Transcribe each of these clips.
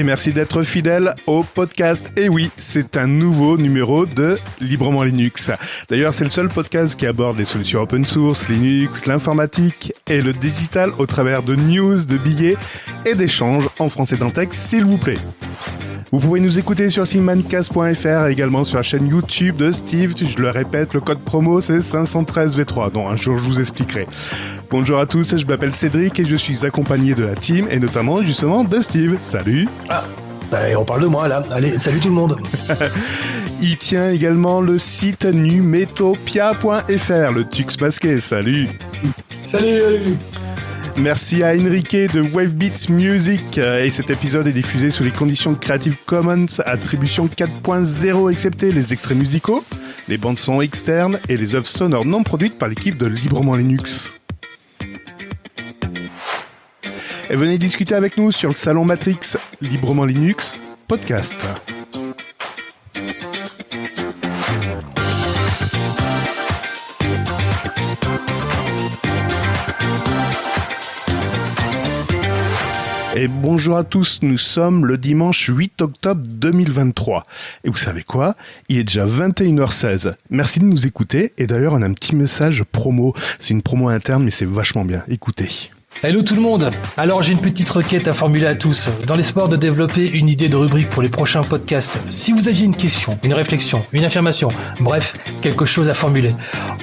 Et merci d'être fidèle au podcast. Et oui, c'est un nouveau numéro de Librement Linux. D'ailleurs, c'est le seul podcast qui aborde les solutions open source, Linux, l'informatique et le digital au travers de news, de billets et d'échanges en français dans texte, s'il vous plaît. Vous pouvez nous écouter sur simancast.fr et également sur la chaîne YouTube de Steve. Je le répète, le code promo c'est 513V3. Donc un jour je vous expliquerai. Bonjour à tous, je m'appelle Cédric et je suis accompagné de la team et notamment justement de Steve. Salut Ah, bah, on parle de moi là. Allez, salut tout le monde Il tient également le site numetopia.fr, le tux masqué. Salut Salut Merci à Enrique de Wavebeats Music et cet épisode est diffusé sous les conditions Creative Commons attribution 4.0 excepté les extraits musicaux, les bandes son externes et les œuvres sonores non produites par l'équipe de Librement Linux. Et venez discuter avec nous sur le salon Matrix Librement Linux podcast. Et bonjour à tous, nous sommes le dimanche 8 octobre 2023. Et vous savez quoi? Il est déjà 21h16. Merci de nous écouter. Et d'ailleurs, on a un petit message promo. C'est une promo interne, mais c'est vachement bien. Écoutez. Hello tout le monde Alors j'ai une petite requête à formuler à tous, dans l'espoir de développer une idée de rubrique pour les prochains podcasts. Si vous aviez une question, une réflexion, une affirmation, bref, quelque chose à formuler,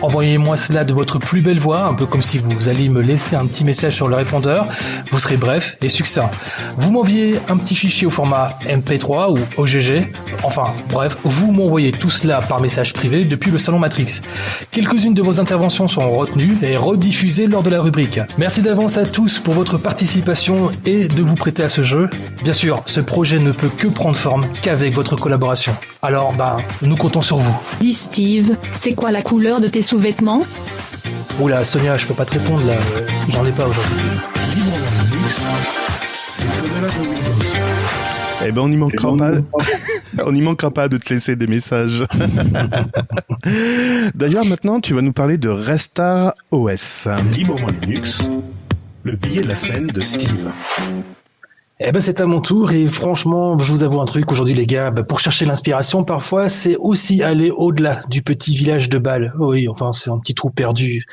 envoyez-moi cela de votre plus belle voix, un peu comme si vous alliez me laisser un petit message sur le répondeur. Vous serez bref et succinct. Vous m'envoyez un petit fichier au format MP3 ou OGG. Enfin, bref, vous m'envoyez tout cela par message privé depuis le salon Matrix. Quelques-unes de vos interventions seront retenues et rediffusées lors de la rubrique. Merci d'avance à tous pour votre participation et de vous prêter à ce jeu. Bien sûr, ce projet ne peut que prendre forme qu'avec votre collaboration. Alors, bah, nous comptons sur vous. Dis Steve, c'est quoi la couleur de tes sous-vêtements? Oula, Sonia, je peux pas te répondre là, j'en ai pas aujourd'hui. Eh ben, on n'y manquera pas. on n'y manquera pas de te laisser des messages. D'ailleurs, maintenant, tu vas nous parler de Restart OS. Librement Linux, le billet de la semaine de Steve. Eh ben c'est à mon tour et franchement, je vous avoue un truc aujourd'hui les gars, bah, pour chercher l'inspiration parfois, c'est aussi aller au-delà du petit village de Bâle. Oui, enfin c'est un petit trou perdu.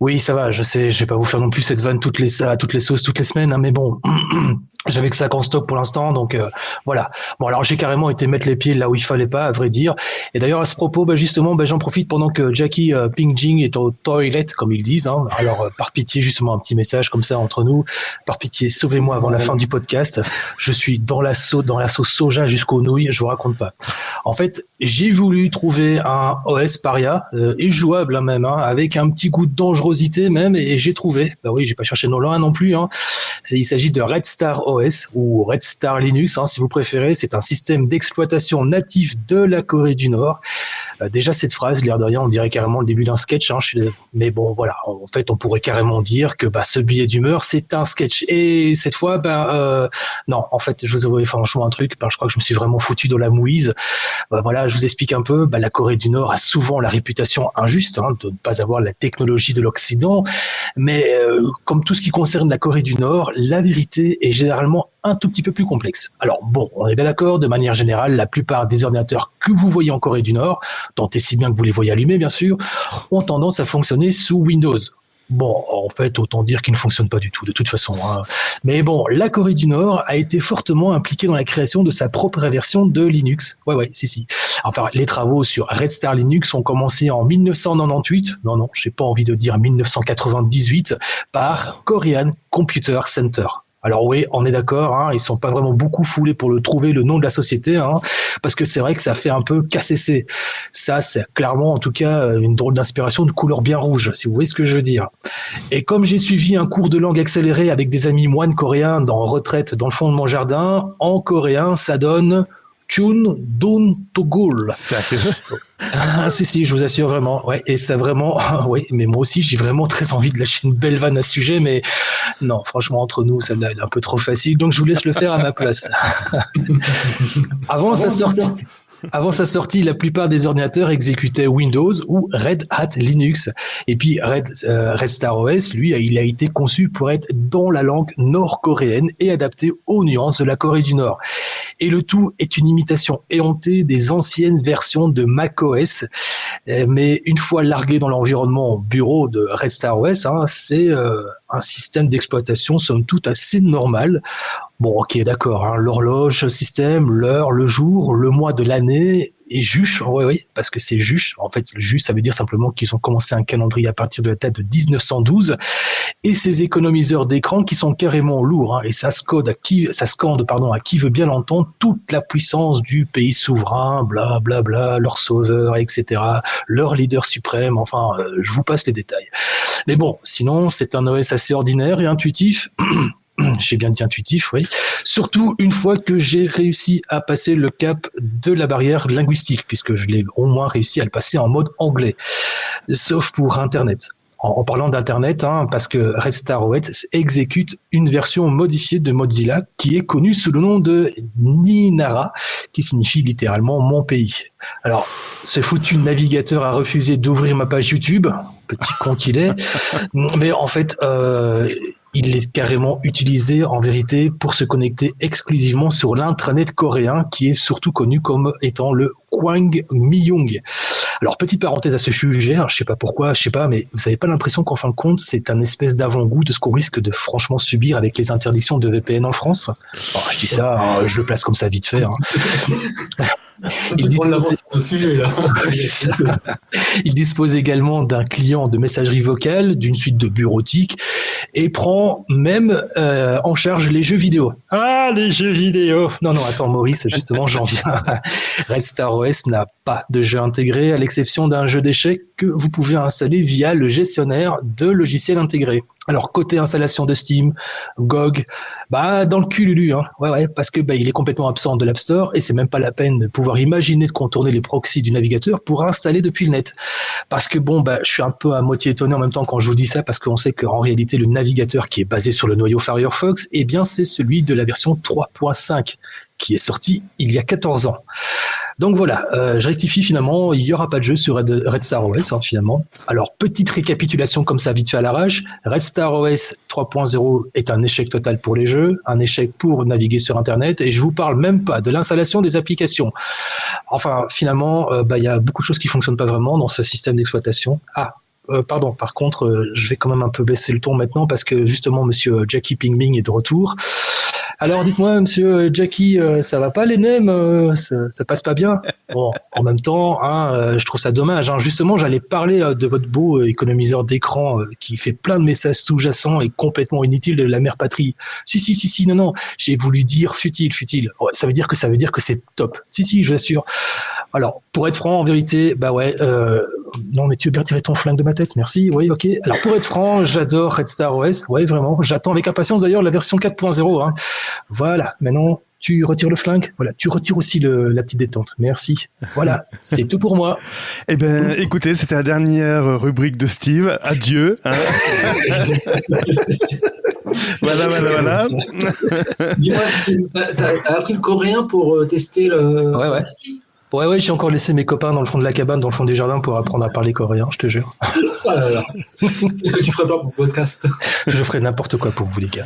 Oui, ça va, je sais, je vais pas vous faire non plus cette vanne toutes les à toutes les sauces toutes les semaines, hein, mais bon, j'avais que ça en stock pour l'instant, donc euh, voilà. Bon alors j'ai carrément été mettre les pieds là où il fallait pas, à vrai dire. Et d'ailleurs à ce propos, bah, justement, bah, j'en profite pendant que Jackie euh, Pingjing est au toilet, comme ils disent. Hein. Alors euh, par pitié, justement un petit message comme ça entre nous. Par pitié, sauvez-moi avant la fin du podcast. Je suis dans la sauce, dans la sauce soja jusqu'aux nouilles. Je vous raconte pas. En fait, j'ai voulu trouver un OS paria euh, et jouable hein, même, hein, avec un petit goût de dangerosité même, et, j'ai trouvé. Bah oui, j'ai pas cherché non loin non plus. Hein. Il s'agit de Red Star OS ou Red Star Linux, hein, si vous préférez. C'est un système d'exploitation natif de la Corée du Nord. Euh, déjà cette phrase, l'air de rien, on dirait carrément le début d'un sketch. Hein, Mais bon, voilà. En fait, on pourrait carrément dire que bah, ce billet d'humeur, c'est un sketch. Et cette fois, bah, euh, non, en fait, je vous avoue franchement un truc. Bah, je crois que je me suis vraiment foutu dans la mouise. Bah, voilà, je vous explique un peu. Bah, la Corée du Nord a souvent la réputation injuste hein, de ne pas avoir la technologie de l'Occident. Mais euh, comme tout ce qui concerne la Corée du Nord, la vérité est généralement un tout petit peu plus complexe. Alors bon, on est bien d'accord, de manière générale, la plupart des ordinateurs que vous voyez en Corée du Nord, tant et si bien que vous les voyez allumer bien sûr, ont tendance à fonctionner sous Windows. Bon, en fait, autant dire qu'il ne fonctionne pas du tout, de toute façon. Hein. Mais bon, la Corée du Nord a été fortement impliquée dans la création de sa propre version de Linux. Ouais, ouais, si, si. Enfin, les travaux sur Red Star Linux ont commencé en 1998. Non, non, j'ai pas envie de dire 1998 par Korean Computer Center. Alors oui, on est d'accord, hein, ils sont pas vraiment beaucoup foulés pour le trouver le nom de la société, hein, parce que c'est vrai que ça fait un peu KCC. Ça, c'est clairement, en tout cas, une drôle d'inspiration de couleur bien rouge, si vous voyez ce que je veux dire. Et comme j'ai suivi un cours de langue accéléré avec des amis moines coréens dans retraite dans le fond de mon jardin, en coréen, ça donne Chun Dun Togul. Ah, si, si, je vous assure vraiment. Ouais, et ça vraiment, oui, mais moi aussi, j'ai vraiment très envie de lâcher une belle vanne à ce sujet, mais non, franchement, entre nous, ça est un peu trop facile, donc je vous laisse le faire à ma place. Avant sa sortie. Avant sa sortie, la plupart des ordinateurs exécutaient Windows ou Red Hat Linux. Et puis Red, euh, Star OS, lui, il a été conçu pour être dans la langue nord-coréenne et adapté aux nuances de la Corée du Nord. Et le tout est une imitation éhontée des anciennes versions de macOS. Euh, mais une fois largué dans l'environnement bureau de Red Star OS, hein, c'est euh, un système d'exploitation somme toute assez normal. Bon, ok, d'accord. Hein, L'horloge système, l'heure, le jour, le mois de l'année et juche. Oui, oui, parce que c'est juche. En fait, le juche, ça veut dire simplement qu'ils ont commencé un calendrier à partir de la date de 1912 et ces économiseurs d'écran qui sont carrément lourds. Hein, et ça scode qui, ça scande, pardon, à qui veut bien l'entendre toute la puissance du pays souverain, bla bla bla, leur sauveur, etc., leur leader suprême. Enfin, euh, je vous passe les détails. Mais bon, sinon, c'est un OS assez ordinaire et intuitif. j'ai bien dit intuitif, oui. Surtout une fois que j'ai réussi à passer le cap de la barrière linguistique, puisque je l'ai au moins réussi à le passer en mode anglais, sauf pour Internet. En, parlant d'Internet, hein, parce que Red Star OS exécute une version modifiée de Mozilla qui est connue sous le nom de Ninara, qui signifie littéralement mon pays. Alors, ce foutu navigateur a refusé d'ouvrir ma page YouTube, petit con qu'il est, mais en fait, euh, il est carrément utilisé en vérité pour se connecter exclusivement sur l'intranet coréen qui est surtout connu comme étant le Kwang Myung. Alors petite parenthèse à ce sujet, hein, je sais pas pourquoi, je sais pas, mais vous avez pas l'impression qu'en fin de compte c'est un espèce d'avant-goût de ce qu'on risque de franchement subir avec les interdictions de VPN en France? Je dis ça, hein, je le place comme ça vite fait. Hein. Il dispose, également d'un client de messagerie vocale, d'une suite de bureautique et prend même euh, en charge les jeux vidéo. Ah, les jeux vidéo Non, non, attends, Maurice, justement, j'en viens. Red Star OS n'a pas de jeu intégré, à l'exception d'un jeu d'échecs vous pouvez installer via le gestionnaire de logiciels intégrés. Alors côté installation de Steam, GOG, bah dans le cul Lulu, hein. ouais ouais, parce que bah, il est complètement absent de l'App Store et c'est même pas la peine de pouvoir imaginer de contourner les proxys du navigateur pour installer depuis le net. Parce que bon bah je suis un peu à moitié étonné en même temps quand je vous dis ça parce qu'on sait qu'en réalité le navigateur qui est basé sur le noyau Firefox, eh bien c'est celui de la version 3.5 qui est sorti il y a 14 ans. Donc voilà, euh, je rectifie finalement, il n'y aura pas de jeu sur Red, Star OS hein, finalement. Alors petite récapitulation comme ça vite fait à l'arrache, Red Star OS 3.0 est un échec total pour les jeux, un échec pour naviguer sur Internet et je vous parle même pas de l'installation des applications. Enfin finalement, euh, bah, il y a beaucoup de choses qui fonctionnent pas vraiment dans ce système d'exploitation. Ah, euh, pardon, par contre, je vais quand même un peu baisser le ton maintenant parce que justement, monsieur Jackie Pingming est de retour. Alors dites-moi, monsieur Jackie, euh, ça va pas les nems euh, ça, passe pas bien? Bon, en même temps, hein, euh, je trouve ça dommage. Hein. Justement, j'allais parler de votre beau économiseur d'écran qui fait plein de messages sous-jacents et complètement inutiles de la mère patrie. Si, si, si, si, non, non, j'ai voulu dire futile, futile. ça veut dire que ça veut dire que c'est top. Si, si, je vous assure. Alors, pour être franc, en vérité, bah ouais, euh, non, mais tu veux bien tirer ton flingue de ma tête, merci, oui, ok. Alors, pour être franc, j'adore Red Star OS, ouais, vraiment, j'attends avec impatience d'ailleurs la version 4.0. Hein. Voilà, maintenant, tu retires le flingue, voilà, tu retires aussi le, la petite détente, merci. Voilà, c'est tout pour moi. Eh ben, écoutez, c'était la dernière rubrique de Steve, adieu. Hein. voilà, voilà, voilà. Dis-moi, t'as appris le coréen pour euh, tester le. Ouais, ouais. Ouais, ouais, j'ai encore laissé mes copains dans le fond de la cabane, dans le fond du jardin pour apprendre à parler coréen, je te jure. Ah Qu'est-ce que tu ferais pas pour le podcast? Je ferais n'importe quoi pour vous, les gars.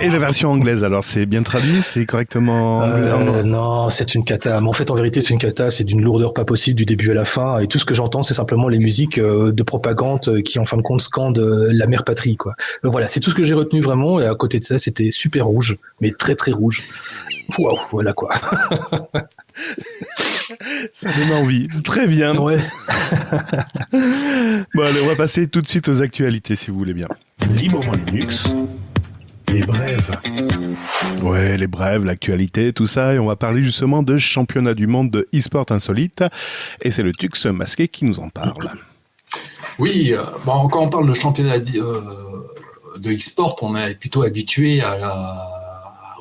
Et la version anglaise, alors, c'est bien traduit C'est correctement euh, Non, c'est une cata. Mais en fait, en vérité, c'est une cata. C'est d'une lourdeur pas possible du début à la fin. Et tout ce que j'entends, c'est simplement les musiques euh, de propagande qui, en fin de compte, scandent euh, la mère patrie, quoi. Voilà, c'est tout ce que j'ai retenu vraiment. Et à côté de ça, c'était super rouge, mais très, très rouge. Waouh, voilà quoi. Ça donne envie. Très bien. Ouais. bon, allez, on va passer tout de suite aux actualités, si vous voulez bien. Librement Linux. Les brèves. Ouais, les brèves, l'actualité, tout ça. Et on va parler justement de championnat du monde de e-sport insolite. Et c'est le Tux masqué qui nous en parle. Oui, euh, bon, quand on parle de championnat euh, de e-sport, on est plutôt habitué à la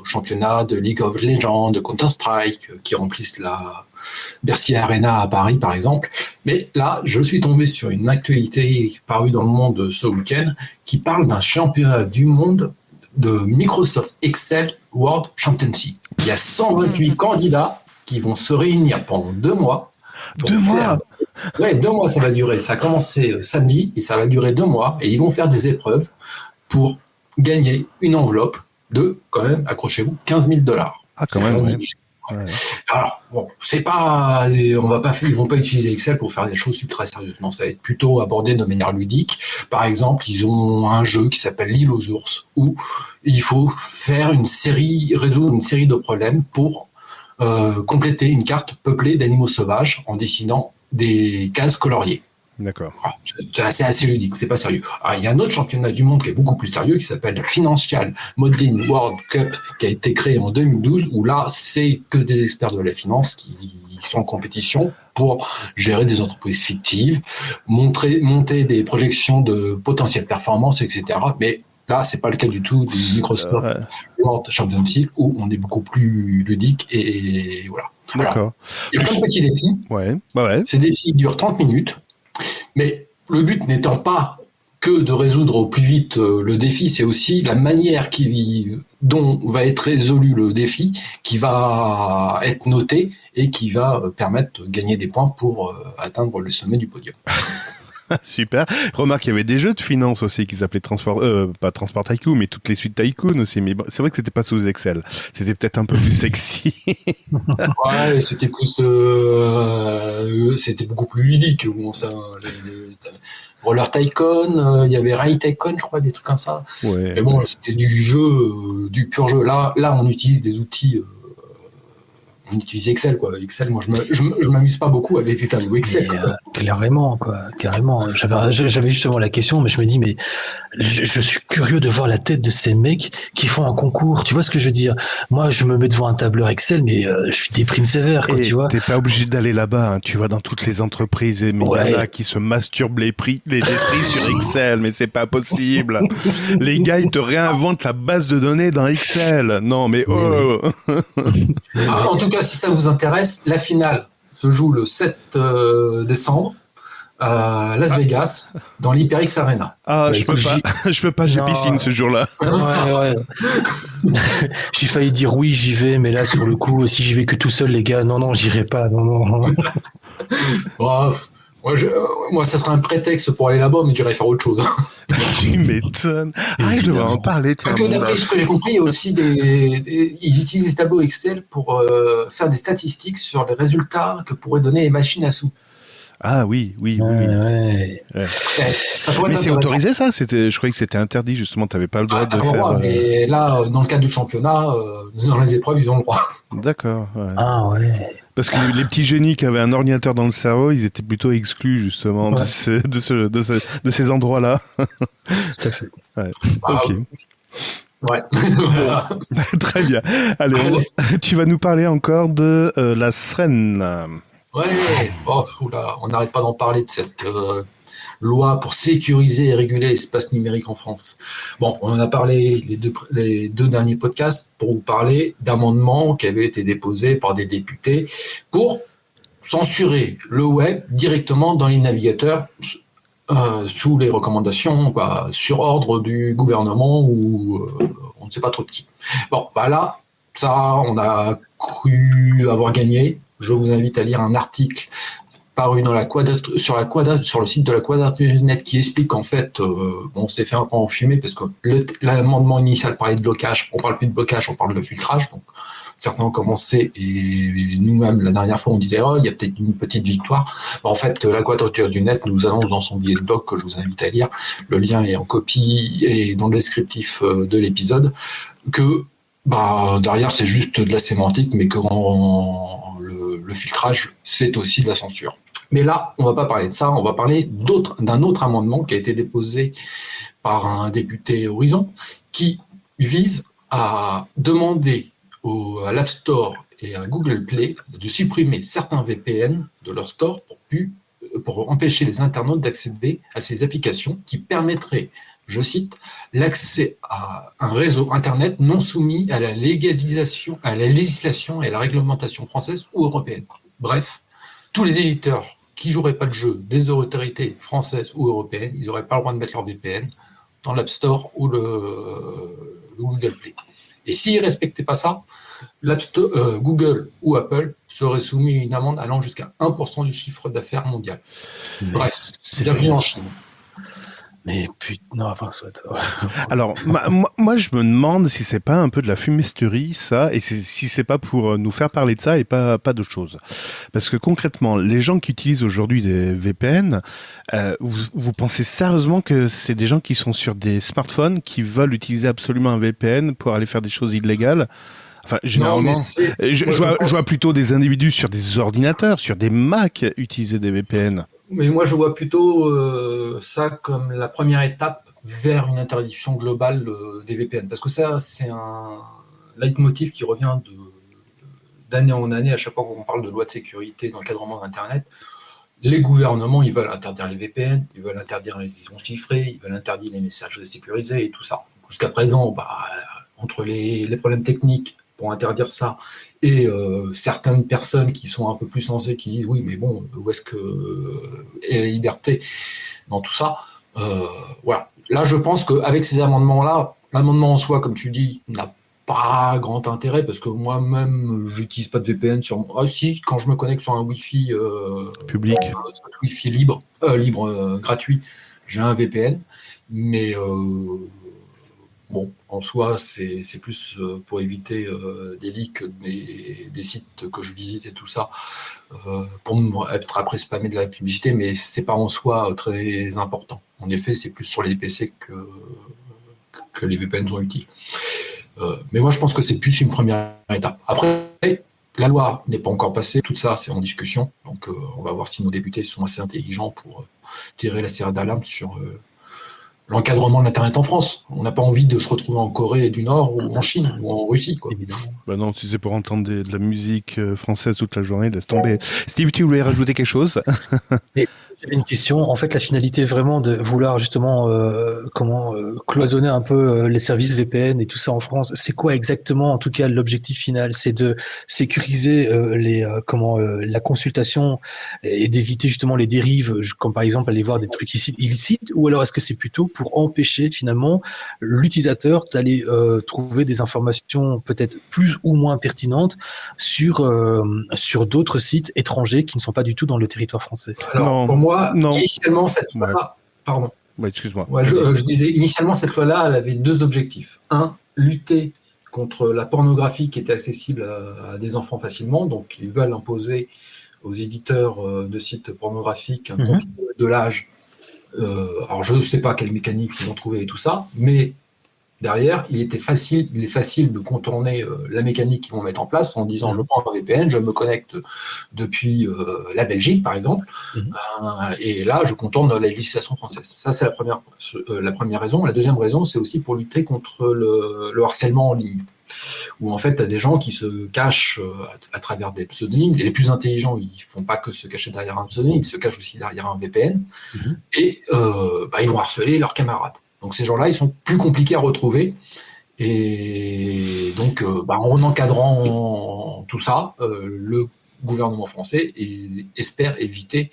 championnat de League of Legends, de Counter-Strike, qui remplissent la, Bercy Arena à Paris, par exemple. Mais là, je suis tombé sur une actualité parue dans le monde ce week-end qui parle d'un championnat du monde de Microsoft Excel World Championship. Il y a 128 candidats qui vont se réunir pendant deux mois. Deux mois faire- Ouais, deux mois ça va durer. Ça a commencé euh, samedi et ça va durer deux mois. Et ils vont faire des épreuves pour gagner une enveloppe de, quand même, accrochez-vous, 15 000 dollars. Ah, quand même, ouais. Ouais. Alors, bon, c'est pas, on va pas faire, ils vont pas utiliser Excel pour faire des choses ultra sérieuses. Non, ça va être plutôt abordé de manière ludique. Par exemple, ils ont un jeu qui s'appelle l'île aux ours où il faut faire une série, résoudre une série de problèmes pour euh, compléter une carte peuplée d'animaux sauvages en dessinant des cases coloriées. D'accord. Ah, C'est assez, ludique, c'est pas sérieux. Ah, il y a un autre championnat du monde qui est beaucoup plus sérieux qui s'appelle le Financial Modeling World Cup qui a été créé en 2012 où là c'est que des experts de la finance qui sont en compétition pour gérer des entreprises fictives, montrer, monter des projections de potentielles performances, etc. Mais là, c'est pas le cas du tout du Microsoft Ouais. World Championship où on est beaucoup plus ludique et voilà. Voilà. D'accord. Il y a plein de petits défis. Ouais. Bah ouais. Ces défis durent 30 minutes, mais le but n'étant pas que de résoudre au plus vite euh, le défi, c'est aussi la manière dont va être résolu le défi qui va être noté et qui va euh, permettre de gagner des points pour euh, atteindre le sommet du podium. Super. Remarque, il y avait des jeux de finance aussi qui s'appelaient Transport, euh, pas Transport Tycoon, mais toutes les suites Tycoon aussi. Mais bon, c'est vrai que c'était pas sous Excel. C'était peut-être un peu plus sexy. Ouais, c'était plus, euh, c'était beaucoup plus ludique. Bon, ça, les, les- Roller Tycoon, euh, il y avait Ray Tycoon, je crois, des trucs comme ça. ouais. Mais bon, c'était du jeu, euh, du pur jeu. Là, là, on utilise des outils. euh, on utilise Excel, quoi. Excel, moi, je me- je je m'amuse pas beaucoup avec les tableaux Excel. Quoi. euh, carrément, quoi, carrément. J'avais, j'avais justement la question, mais je me dis, mais je, je suis curieux de voir la tête de ces mecs qui font un concours. Tu vois ce que je veux dire? Moi, je me mets devant un tableur Excel, mais euh, je suis déprime sévère, quoi, Et tu vois. t'es pas obligé d'aller là-bas. hein. Tu vas dans toutes les entreprises et mais il y en Ouais. a qui se masturbent les prix, les esprits sur Excel, mais c'est pas possible. les gars, ils te réinventent la base de données dans Excel. Non, mais oh. Ah, en tout cas, si ça vous intéresse, la finale se joue le 7 euh, décembre à Las Vegas, dans l'HyperX Arena. Ah, Bah, je peux pas. Je peux pas. J'ai piscine ce jour-là. Ouais, ouais. j'ai failli dire oui, j'y vais, mais là, sur le coup, si j'y vais que tout seul, les gars, non, non, j'irai pas, non, non. Oh, moi, je- euh, moi, ça serait un prétexte pour aller là-bas, mais j'irais faire autre chose. tu m'étonnes. Ah, je devrais en parler. D'après ce que j'ai compris, il y a aussi des, des- ils utilisent des tableaux Excel pour euh, faire des statistiques sur les résultats que pourraient donner les machines à sous. Ah oui, oui, oui. Oui. ouais. Mais c'est autorisé ça? C'était, je croyais que c'était interdit justement. T'avais pas le droit Ah, de le faire. droit, euh, mais là, euh, dans le cadre du championnat, euh, dans les épreuves, ils ont le droit. D'accord. ouais. Ah ouais. Parce que les petits génies qui avaient un ordinateur dans le cerveau, ils étaient plutôt exclus justement de, Ouais. ce- de, ce- de, ce- de ces endroits-là. Tout à fait. Ah, ok, Ouais. Voilà. très bien. Allez, on tu vas nous parler encore de euh, la SREN. Ouais, oh, on n'arrête pas d'en parler de cette euh, loi pour sécuriser et réguler l'espace numérique en France. Bon, on en a parlé les deux, derniers podcasts pour vous parler d'amendements qui avaient été déposés par des députés pour censurer le web directement dans les navigateurs euh, sous les recommandations, quoi, sur ordre du gouvernement ou euh, on ne sait pas trop de qui. Bon, bah ça, on a cru avoir gagné. Je vous invite à lire un article paru dans la sur, le site de la Quadrature Net qui explique qu'en fait, euh, on s'est fait un peu enfumer parce que l'amendement initial parlait de blocage, on parle plus de blocage, on parle de filtrage. Donc, certains ont commencé et nous-mêmes, la dernière fois, on disait, oh, il y a peut-être une petite victoire. En fait, la Quadrature du Net nous annonce dans son billet de blog que je vous invite à lire. Le lien est en copie et dans le descriptif euh, de l'épisode que bah, derrière, c'est juste de la sémantique, mais que le, filtrage, c'est aussi de la censure. Mais là, on va pas parler de ça, on va parler d'un autre amendement qui a été déposé par un député Horizon qui vise à demander à l'App Store et à Google Play de supprimer certains VPN de leur store pour empêcher les internautes d'accéder à ces applications qui permettraient, je cite, l'accès à un réseau Internet non soumis à la légalisation, à la législation et à la réglementation française ou européenne. Bref, tous les éditeurs qui joueraient pas le jeu des autorités françaises ou européennes, ils n'auraient pas le droit de mettre leur VPN dans l'App Store ou le, le Google Play. Et s'ils ne respectaient pas ça, euh, Google ou Apple seraient soumis à une amende allant jusqu'à 1% du chiffre d'affaires mondial. Bref, c'est bienvenue en Chine. Mais putain, non, enfin, soit. Alors, moi, je me demande si c'est pas un peu de la fumisterie, ça, et si c'est pas pour euh, nous faire parler de ça et pas, pas d'autre chose. Parce que concrètement, les gens qui utilisent aujourd'hui des VPN, euh, vous, vous, pensez sérieusement que c'est des gens qui sont sur des smartphones, qui veulent utiliser absolument un VPN pour aller faire des choses illégales? Enfin, généralement, je, je, vois, je, vois, plutôt des individus sur des ordinateurs, sur des Mac utiliser des VPN. Mais moi, je vois plutôt euh, ça comme la première étape vers une interdiction globale euh, des VPN. Parce que ça, c'est un leitmotiv qui revient d'année en année à chaque fois qu'on parle de loi de sécurité d'encadrement d'Internet. Les gouvernements, ils veulent interdire les VPN, ils veulent interdire les liaisons chiffrées, ils veulent interdire les messages sécurisés et tout ça. Jusqu'à présent, bah, entre les, les problèmes techniques, pour interdire ça. Et euh, certaines personnes qui sont un peu plus sensées, qui disent oui, mais bon, où est-ce que est la liberté dans tout ça euh, Voilà. Là, je pense qu'avec ces amendements-là, l'amendement en soi, comme tu dis, n'a pas grand intérêt parce que moi-même, j'utilise pas de VPN sur. Ah, si, quand je me connecte sur un Wi-Fi euh, public, Wi-Fi libre, libre, gratuit, j'ai un VPN, mais Bon, en soi, c'est plus euh, pour éviter euh, des leaks des, sites que je visite et tout ça, euh, pour être après spammé de la publicité, mais c'est pas en soi très important. En effet, c'est plus sur les PC que, que les VPN sont utiles. mais moi, je pense que c'est plus une première étape. Après, la loi n'est pas encore passée, tout ça, c'est en discussion. Donc, on va voir si nos députés sont assez intelligents pour tirer la serre d'alarme sur l'encadrement de l'Internet en France. On n'a pas envie de se retrouver en Corée du Nord ou en Chine ou en Russie, quoi. Évidemment. Bah non, si c'est pour entendre de la musique euh, française toute la journée, laisse tomber. Steve, tu voulais rajouter quelque chose? J'avais une question. En fait, la finalité est vraiment de vouloir justement euh, comment euh, cloisonner un peu euh, les services VPN et tout ça en France. C'est quoi exactement, en tout cas, l'objectif final? C'est de sécuriser les comment la consultation et d'éviter justement les dérives, comme par exemple aller voir des trucs illicites, ou alors est-ce que c'est plutôt pour empêcher finalement l'utilisateur d'aller trouver des informations peut-être plus ou moins pertinentes sur sur d'autres sites étrangers qui ne sont pas du tout dans le territoire français? Alors, non. Initialement, cette loi pardon. excuse-moi. je, disais, initialement, cette loi-là, elle avait deux objectifs. Un, lutter contre la pornographie qui était accessible à, des enfants facilement. Donc, ils veulent imposer aux éditeurs euh, de sites pornographiques un mhm. de l'âge. Euh, alors, je ne sais pas quelle mécanique ils ont trouvé et tout ça, mais derrière, il était facile, il est facile de contourner euh, la mécanique qu'ils vont mettre en place en disant je prends un VPN, je me connecte depuis euh, la Belgique par exemple, mhm. euh, et là je contourne la législation française. Ça c'est la première, la première raison. La deuxième raison, c'est aussi pour lutter contre le, harcèlement en ligne, où en fait tu as des gens qui se cachent à, travers des pseudonymes. Les plus intelligents, ils font pas que se cacher derrière un pseudonyme, ils se cachent aussi derrière un VPN, mhm. et bah, ils vont harceler leurs camarades. Donc ces gens-là, ils sont plus compliqués à retrouver. Et donc, euh, bah, en encadrant tout ça, euh, le gouvernement français espère éviter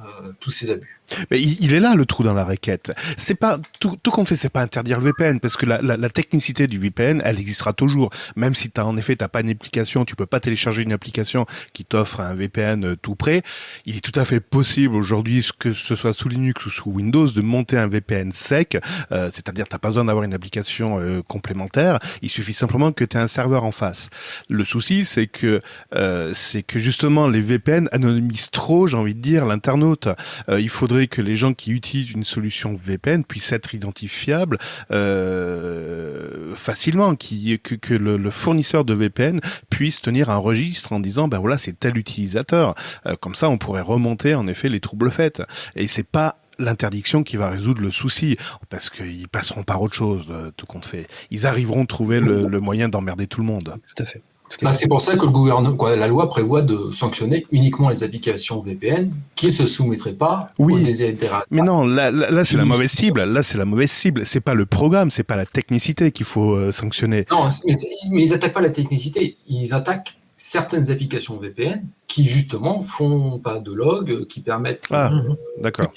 euh, tous ces abus. Mais il est là le trou dans la raquette. C'est pas tout, tout compte fait, c'est pas interdire le VPN parce que la, la, la, technicité du VPN, elle existera toujours. Même si t'as en effet t'as pas une application, tu peux pas télécharger une application qui t'offre un VPN euh, tout prêt. Il est tout à fait possible aujourd'hui, que ce soit sous Linux ou sous Windows, de monter un VPN sec. Euh, C'est-à-dire t'as pas besoin d'avoir une application euh, complémentaire. Il suffit simplement que tu aies un serveur en face. Le souci, c'est que euh, c'est que justement les VPN anonymisent trop, j'ai envie de dire, l'internaute. il faudrait que les gens qui utilisent une solution VPN puissent être identifiables euh, facilement, que le, fournisseur de VPN puisse tenir un registre en disant ben voilà c'est tel utilisateur. Euh, comme ça, on pourrait remonter en effet les troubles faits. Et c'est pas l'interdiction qui va résoudre le souci, parce qu'ils passeront par autre chose, euh, tout compte fait. Ils arriveront à trouver le, le moyen d'emmerder tout le monde. Tout à fait. Bah, c'est pour ça que le gouvernement, quoi, la loi prévoit de sanctionner uniquement les applications VPN qui ne se soumettraient pas oui, aux Mais non, là, là, c'est la mauvaise cible. Là, c'est la mauvaise cible. C'est pas le programme, c'est pas la technicité qu'il faut euh, sanctionner. Non, mais, mais, ils attaquent pas la technicité. Ils attaquent certaines applications VPN qui justement font pas de log, qui permettent. Ah, d'accord.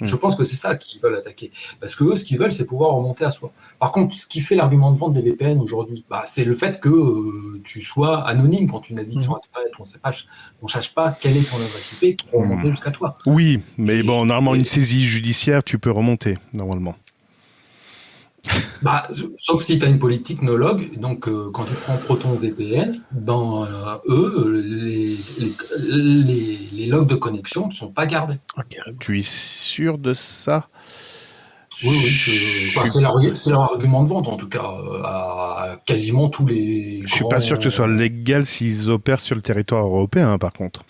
Je pense que c'est ça qu'ils veulent attaquer, parce que eux, ce qu'ils veulent, c'est pouvoir remonter à soi. Par contre, ce qui fait l'argument de vente des VPN aujourd'hui, bah, c'est le fait que euh, tu sois anonyme quand tu navigues sur Internet. On ne cherche pas quelle est ton adresse IP pour remonter jusqu'à toi. Oui, mais bon, normalement, une saisie judiciaire, tu peux remonter normalement. Bah, sauf si tu as une politique no log. Donc, euh, quand tu prends Proton VPN, ben, euh, eux, les, les, logs de connexion ne sont pas gardés. tu es sûr de ça? Oui, oui. c'est leur, argument de vente, en tout cas, euh, à quasiment tous les. Je suis pas sûr que ce soit légal s'ils opèrent sur le territoire européen, par contre.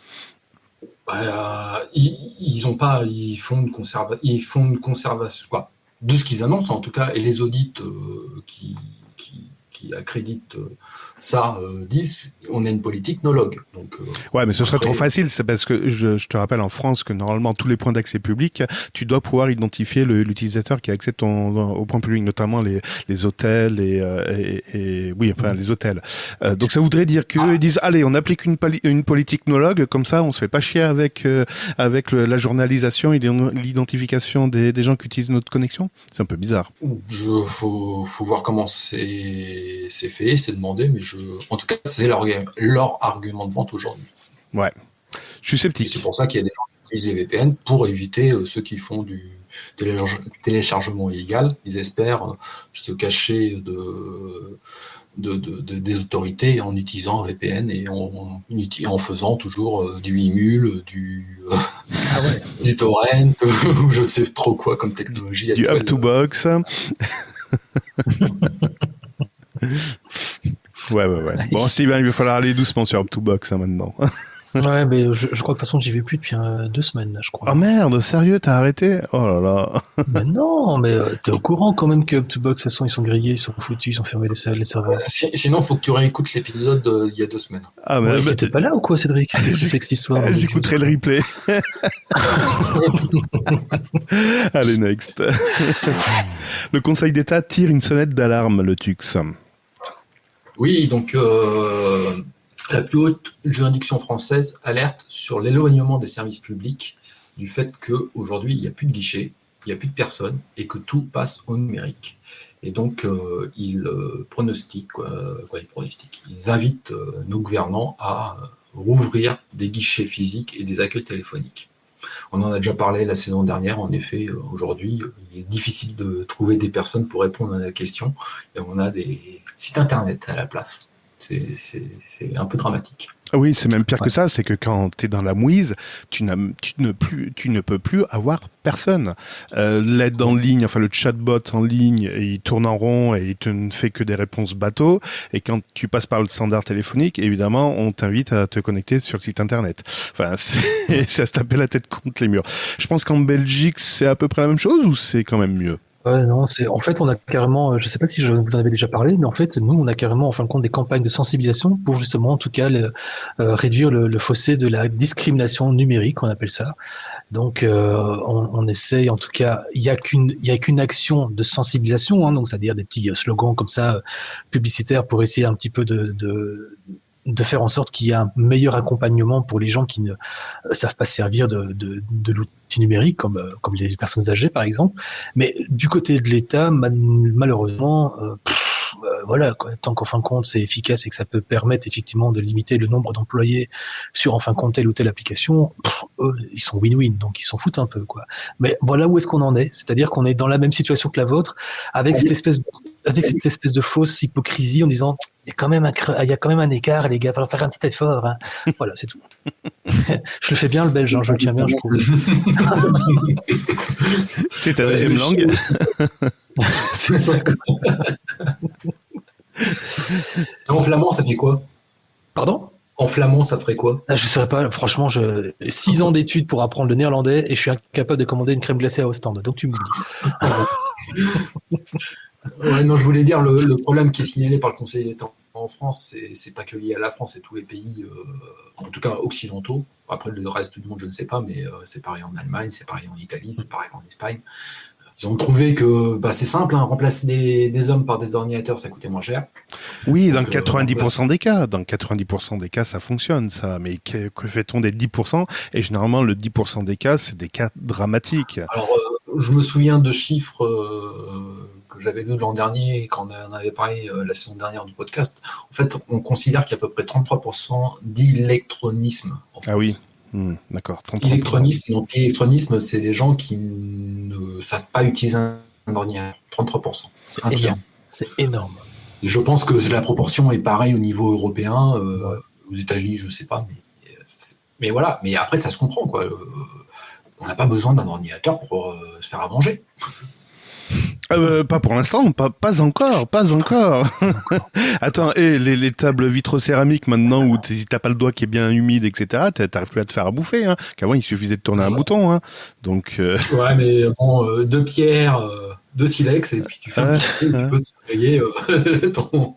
Bah, ils, ont pas, ils font une conservation, ils font une conservation, quoi de ce qu'ils annoncent en tout cas, et les audits euh, qui, qui, qui, accréditent euh, ça euh, disent on a une politique no log. Donc, euh, ouais, mais ce serait trop facile. C'est parce que je, je, te rappelle en France que normalement tous les points d'accès public, tu dois pouvoir identifier l'utilisateur qui accède ton, au point public, notamment les, les hôtels et, euh, et, et, oui, enfin les hôtels. Euh, donc ça voudrait dire qu'ils ah. disent allez, on applique une, une politique no log, comme ça on se fait pas chier avec avec la journalisation et l'identification des, des gens qui utilisent notre connexion. C'est un peu bizarre. Je faut faut voir comment c'est c'est fait, c'est demandé, mais en tout cas, c'est leur, leur argument de vente aujourd'hui. Ouais. Je suis sceptique. C'est pour ça qu'il y a des gens qui utilisent les VPN pour éviter euh, ceux qui font du téléchargement illégal. Ils espèrent euh, se cacher de, de, des autorités en utilisant un VPN et en, en faisant toujours euh, du Imul, du, ah du torrent, ou je ne sais trop quoi comme technologie. Du up-to-box. Ouais, ouais, ouais. Bon, Steven, il va falloir aller doucement sur Up2Box hein, maintenant. ouais, mais je, je, crois que de toute façon, j'y vais plus depuis euh, deux semaines, je crois. Oh merde, sérieux, t'as arrêté? Oh là là. mais non, mais euh, t'es au courant quand même que Up2Box, de toute façon, ils sont grillés, ils sont foutus, ils ont fermé les, les serveurs. Euh, sinon, faut que tu réécoutes l'épisode il y a deux semaines. Ah, mais ouais, t'es pas là ou quoi, Cédric? C'est cette histoire. J'écouterai le replay. Allez, next. le Conseil d'État tire une sonnette d'alarme, le TUX. Oui, donc euh, la plus haute juridiction française alerte sur l'éloignement des services publics du fait qu'aujourd'hui, il n'y a plus de guichets, il n'y a plus de personnes et que tout passe au numérique. Et donc, euh, ils euh, pronostiquent, quoi, ils pronostiquent, ils invitent nos gouvernants à rouvrir des guichets physiques et des accueils téléphoniques. On en a déjà parlé la saison dernière. En effet, aujourd'hui, il est difficile de trouver des personnes pour répondre à la question. Et on a des sites internet à la place. C'est un peu dramatique. Ah oui, c'est même pire que ça, c'est que quand tu es dans la mouise, tu, tu, ne plus, tu ne peux plus avoir personne. Euh, L'aide en ligne, enfin le chatbot en ligne, il tourne en rond et il ne fait que des réponses bateau. Et quand tu passes par le standard téléphonique, évidemment, on t'invite à te connecter sur le site internet. Enfin, c'est à se taper la tête contre les murs. Je pense qu'en Belgique, c'est à peu près la même chose ou c'est quand même mieux? Ouais, non, c'est en fait on a carrément, euh, je sais pas si je vous en avais déjà parlé, mais en fait nous on a carrément en fin de compte des campagnes de sensibilisation pour justement en tout cas euh, réduire le, fossé de la discrimination numérique, on appelle ça. Donc euh, on, on, essaye en tout cas, il y a qu'une il y a qu'une action de sensibilisation, hein, donc c'est-à-dire des petits slogans comme ça publicitaires pour essayer un petit peu de, de de faire en sorte qu'il y ait un meilleur accompagnement pour les gens qui ne euh, savent pas servir de, de, de l'outil numérique, comme, euh, comme les personnes âgées par exemple. Mais du côté de l'État, malheureusement, euh, voilà, quoi, tant qu'en fin de compte c'est efficace et que ça peut permettre effectivement de limiter le nombre d'employés sur en fin de compte telle ou telle application, eux, ils sont win-win, donc ils s'en foutent un peu. quoi. Mais voilà où est-ce qu'on en est, c'est-à-dire qu'on est dans la même situation que la vôtre, avec cette espèce, avec cette espèce de fausse hypocrisie en disant y a quand même un, il y a quand même un écart, les gars, il va falloir faire un petit effort. Hein. Voilà, c'est tout. je le fais bien le belge, hein, je le tiens bien, je trouve. c'est ta deuxième langue. c'est ça. en flamand, ça fait quoi? Pardon? En flamand, ça ferait quoi? Ah, Je ne sais pas. Franchement, je... six ans d'études pour apprendre le néerlandais et je suis incapable de commander une crème glacée à Ostende. Donc tu me dis. non, je voulais dire le, problème qui est signalé par le Conseil d'État en France, c'est pas que lié à la France, c'est tous les pays, euh, en tout cas occidentaux. Après le reste du monde, je ne sais pas, mais euh, c'est pareil en Allemagne, c'est pareil en Italie, c'est pareil en Espagne Ils ont trouvé que bah, c'est simple, hein, remplacer des, hommes par des ordinateurs, ça coûtait moins cher. Oui, dans 90% euh, des cas, dans 90% des cas, ça fonctionne, ça. Mais que, fait-on des 10% Et généralement, le 10% des cas, c'est des cas dramatiques. Alors, euh, je me souviens de chiffres euh, j'avais lus l'an dernier, quand on avait parlé la saison dernière du podcast. En fait, on considère qu'il y a à peu près 33% d'électronisme. Ah oui. Hmm, d'accord. Électronisme, donc l'électronisme, c'est les gens qui ne savent pas utiliser un ordinateur. 33%. C'est énorme. C'est énorme. je pense que la proportion est pareille au niveau européen. Euh, aux États-Unis, je ne sais pas. Mais, mais, voilà. Mais après, ça se comprend. Quoi. Euh, on n'a pas besoin d'un ordinateur pour euh, se faire à manger. Euh, pas pour l'instant, pas, pas encore, pas encore. Attends, et les, les tables vitrocéramiques maintenant où si t'as pas le doigt qui est bien humide, etc., t'arrives plus à te faire à bouffer. Hein. Qu'avant il suffisait de tourner un bouton. Hein. Donc. Euh... Ouais, mais bon, euh, deux pierres. De silex et puis tu fais un petit peu, tu peux surveiller euh, ton...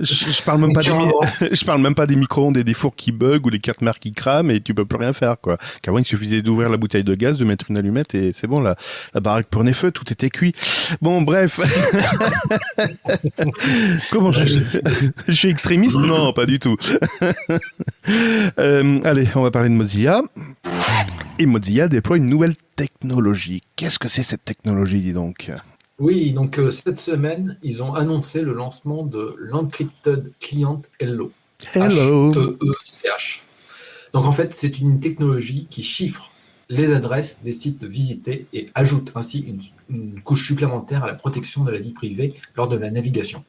je, je, parle même pas des je parle même pas des micro-ondes et des fours qui bug ou les cartes mères qui crament et tu peux plus rien faire quoi. Qu'avant il suffisait d'ouvrir la bouteille de gaz, de mettre une allumette et c'est bon la, la baraque prenait feu, tout était cuit. Bon bref. Comment je, je suis extrémiste? Non, pas du tout. euh, allez, on va parler de Mozilla. Et Mozilla déploie une nouvelle technologie. Qu'est-ce que c'est cette technologie, dis donc? Oui, donc euh, cette semaine, ils ont annoncé le lancement de l'Encrypted Client Hello. Hello. H-E-E-C-H. Donc en fait, c'est une technologie qui chiffre les adresses des sites visités et ajoute ainsi une, une, couche supplémentaire à la protection de la vie privée lors de la navigation.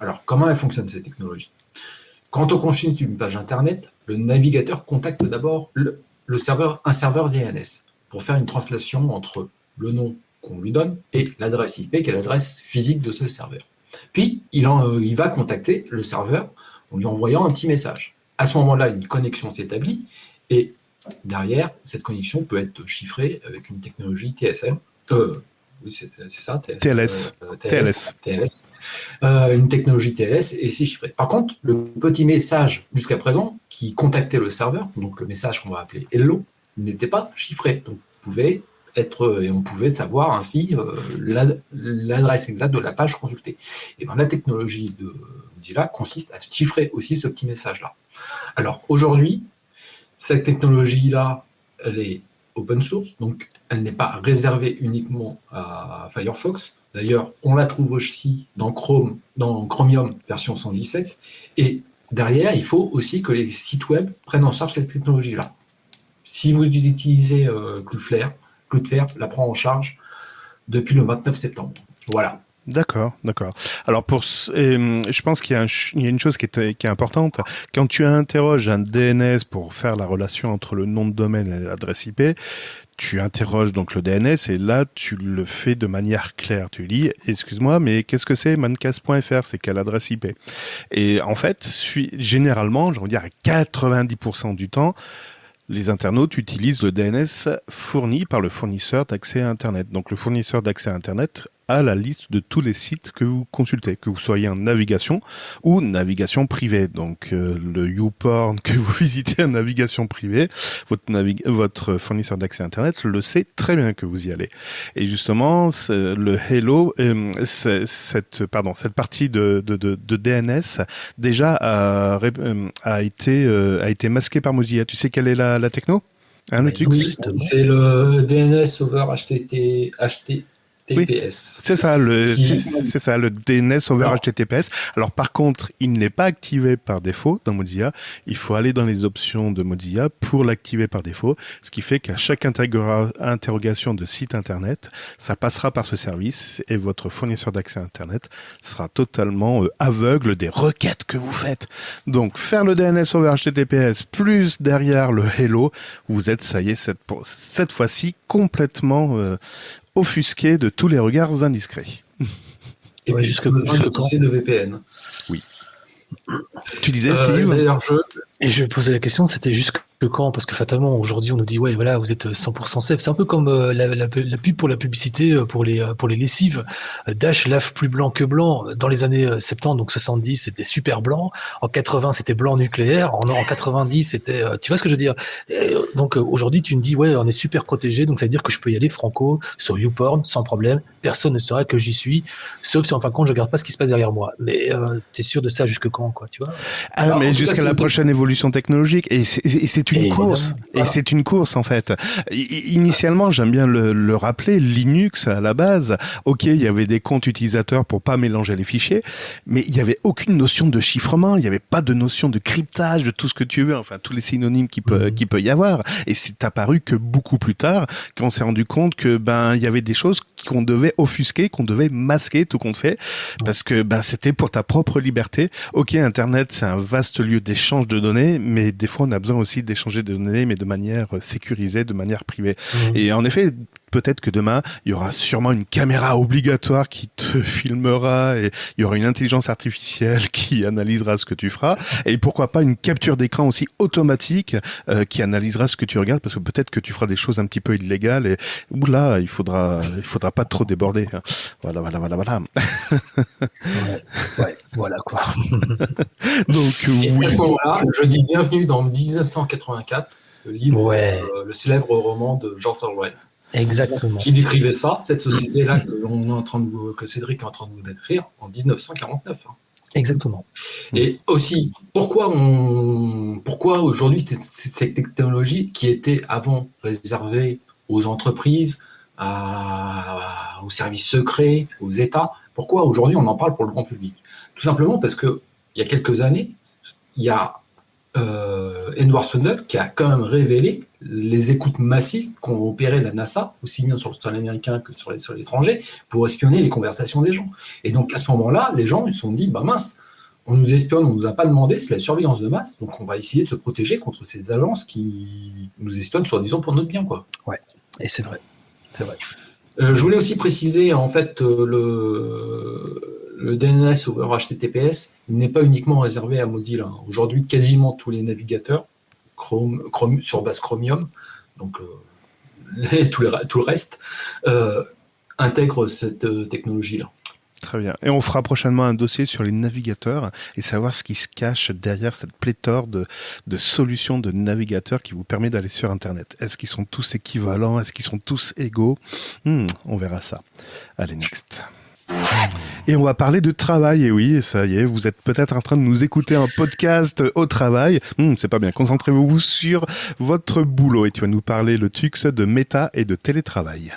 Alors, comment elle fonctionne cette technologie? Quand on consulte une page Internet, le navigateur contacte d'abord le, un serveur DNS pour faire une translation entre le nom qu'on lui donne et l'adresse IP qui est l'adresse physique de ce serveur. Puis, euh, il va contacter le serveur en lui envoyant un petit message. À ce moment-là, une connexion s'établit et derrière, cette connexion peut être chiffrée avec une technologie TSM. Euh, oui, c'est ça, TLS. Euh, TLS. TLS. Euh, une technologie TLS et c'est chiffré. Par contre, le petit message jusqu'à présent qui contactait le serveur, donc le message qu'on va appeler Hello, n'était pas chiffré. Donc, vous pouvez être et on pouvait savoir ainsi euh, l'adresse exacte de la page consultée. Et bien la technologie de Mozilla consiste à chiffrer aussi ce petit message-là. Alors aujourd'hui, cette technologie-là, elle est open source, donc elle n'est pas réservée uniquement à Firefox. D'ailleurs, on la trouve aussi dans Chrome, dans Chromium version 117. Et derrière, il faut aussi que les sites web prennent en charge cette technologie-là. Si vous utilisez euh, Cloudflare, Cloudflare la prend en charge depuis le 29 septembre. Voilà. D'accord, d'accord. Alors pour, je pense qu'il y, a une chose qui est, importante. Quand tu interroges un DNS pour faire la relation entre le nom de domaine et l'adresse IP, tu interroges donc le DNS et là tu le fais de manière claire. Tu lis, excuse-moi, mais qu'est-ce que c'est mancast.fr C'est quelle adresse IP Et en fait, généralement, je veux dire à 90% du temps, les internautes utilisent le DNS fourni par le fournisseur d'accès à Internet. Donc le fournisseur d'accès à Internet a la liste de tous les sites que vous consultez, que vous soyez en navigation ou navigation privée. Donc euh, le YouPorn que vous visitez en navigation privée, votre, votre fournisseur d'accès Internet le sait très bien que vous y allez. Et justement, le Hello, euh, cette, pardon, cette partie de, DNS déjà a, euh, été, a été masquée par Mozilla. Tu sais quelle est la, la techno? Hein, c'est le DNS over Oui, c'est ça, le, c'est ça, le DNS over HTTPS. Alors, par contre, il n'est pas activé par défaut dans Mozilla. Il faut aller dans les options de Mozilla pour l'activer par défaut. Ce qui fait qu'à chaque interrogation de site internet, ça passera par ce service et votre fournisseur d'accès internet sera totalement euh, aveugle des requêtes que vous faites. Donc, faire le DNS over HTTPS plus derrière le Hello, vous êtes, ça y est, cette, cette fois-ci complètement euh, offusqué de tous les regards indiscrets. Et puis jusque, jusque quand le VPN. Oui. Tu disais, euh, Steve D'ailleurs, je... Et je posais la question, c'était jusque quand? Parce que fatalement, aujourd'hui, on nous dit, ouais, voilà, vous êtes 100% safe. C'est un peu comme euh, la, la, la, pub pour la publicité, euh, pour les, euh, pour les lessives. Dash lave plus blanc que blanc. Dans les années 70, donc 70, c'était super blanc. En 80, c'était blanc nucléaire. En, en 90, c'était, tu vois ce que je veux dire? Et Donc aujourd'hui, tu me dis, ouais, on est super protégé. Donc ça veut dire que je peux y aller franco sur YouPorn sans problème. Personne ne saura que j'y suis, sauf si en fin de compte, je regarde pas ce qui se passe derrière moi. Mais euh, tu es sûr de ça jusque quand, quoi, tu vois? Ah, mais jusqu'à la prochaine évolution technologique. Et c'est une course. Et c'est une course en fait. Initialement, j'aime bien le, le, rappeler, Linux à la base, ok, il y avait des comptes utilisateurs pour pas mélanger les fichiers, mais il y avait aucune notion de chiffrement, il y avait pas de notion de cryptage, de tout ce que tu veux, enfin tous les synonymes qui peut mhm. qui peut y avoir. Et c'est apparu que beaucoup plus tard, qu'on s'est rendu compte que ben il y avait des choses qu'on devait offusquer, qu'on devait masquer, tout compte fait, parce que ben c'était pour ta propre liberté. Ok, Internet c'est un vaste lieu d'échange de données, mais des fois on a besoin aussi d'échanger des données, mais de manière sécurisée, de manière privée. Mmh. Et en effet, peut-être que demain, il y aura sûrement une caméra obligatoire qui te filmera et il y aura une intelligence artificielle qui analysera ce que tu feras et pourquoi pas une capture d'écran aussi automatique euh, qui analysera ce que tu regardes parce que peut-être que tu feras des choses un petit peu illégales et là, il faudra il faudra pas trop déborder. Hein. Voilà voilà voilà voilà. ouais, ouais, voilà quoi. Donc oui. Ce moment-là, je dis bienvenue dans 1984, le livre euh, le célèbre roman de George Orwell. Exactement. Qui décrivait ça, cette société-là que, l'on est en train de que Cédric est en train de vous décrire en 1949. Hein. Exactement. Et aussi, pourquoi, on, pourquoi aujourd'hui cette technologie qui était avant réservée aux entreprises, à, aux services secrets, aux États, pourquoi aujourd'hui on en parle pour le grand public? Tout simplement parce que il y a quelques années, il y a euh, Edward Snowden qui a quand même révélé les écoutes massives qu'ont opéré la NASA, aussi bien sur le sol américain que sur les sols étrangers, pour espionner les conversations des gens. Et donc à ce moment-là, les gens ils se sont dit, bah mince, on nous espionne, on nous a pas demandé, c'est la surveillance de masse, donc on va essayer de se protéger contre ces agences qui nous espionnent soi-disant pour notre bien, quoi. Ouais, et c'est vrai, c'est vrai. Euh, je voulais aussi préciser en fait euh, le le DNS over HTTPS n'est pas uniquement réservé à Mozilla. Aujourd'hui, quasiment tous les navigateurs Chrome, sur base Chromium, donc euh, tout, le reste, euh, intègrent cette euh, technologie-là. Très bien. Et on fera prochainement un dossier sur les navigateurs et savoir ce qui se cache derrière cette pléthore de, solutions de navigateurs qui vous permet d'aller sur Internet. Est-ce qu'ils sont tous équivalents? Est-ce qu'ils sont tous égaux? Hmm, On verra ça. Allez, next. Et on va parler de travail. Et oui, ça y est, vous êtes peut-être en train de nous écouter un podcast au travail. Hmm, c'est pas bien. Concentrez-vous sur votre boulot. Et tu vas nous parler le TUX de méta et de télétravail.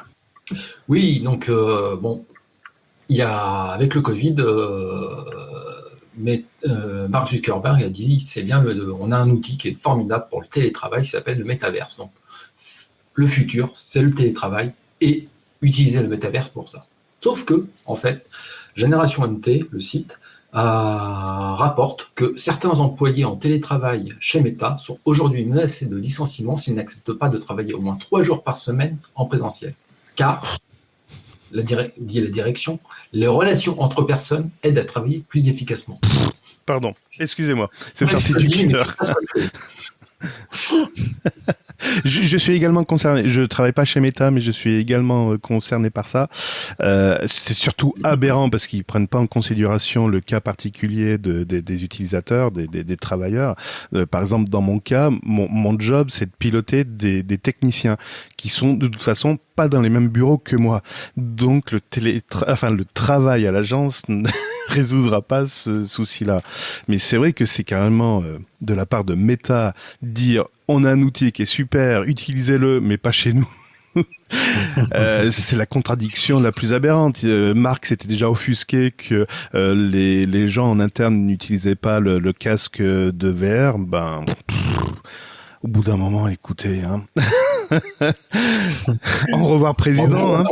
Oui, donc euh, bon, il y a avec le Covid, euh, mais, euh, Mark Zuckerberg a dit c'est bien, on a un outil qui est formidable pour le télétravail qui s'appelle le métaverse. Donc le futur, c'est le télétravail et utiliser le métaverse pour ça. Sauf que, en fait, Génération MT, le site, euh, rapporte que certains employés en télétravail chez Meta sont aujourd'hui menacés de licenciement s'ils n'acceptent pas de travailler au moins trois jours par semaine en présentiel. Car, la dit la direction, les relations entre personnes aident à travailler plus efficacement. Pardon, excusez-moi, c'est sorti du cœur. je, suis également concerné. Je travaille pas chez Meta, mais je suis également euh, concerné par ça. Euh, c'est surtout aberrant parce qu'ils prennent pas en considération le cas particulier de, des utilisateurs, des, des, travailleurs. Euh, par exemple, dans mon cas, mon, mon job, c'est de piloter des, des techniciens qui sont de toute façon pas dans les mêmes bureaux que moi. Donc le télé, enfin le travail à l'agence résoudra pas ce souci-là. Mais c'est vrai que c'est carrément euh, de la part de Meta dire on a un outil qui est super, utilisez-le, mais pas chez nous. euh, c'est la contradiction la plus aberrante. Euh, Marc s'était déjà offusqué que euh, les, les gens en interne n'utilisaient pas le, le, casque de verre. Ben, au bout d'un moment, écoutez. Hein. Au revoir, président. Hein.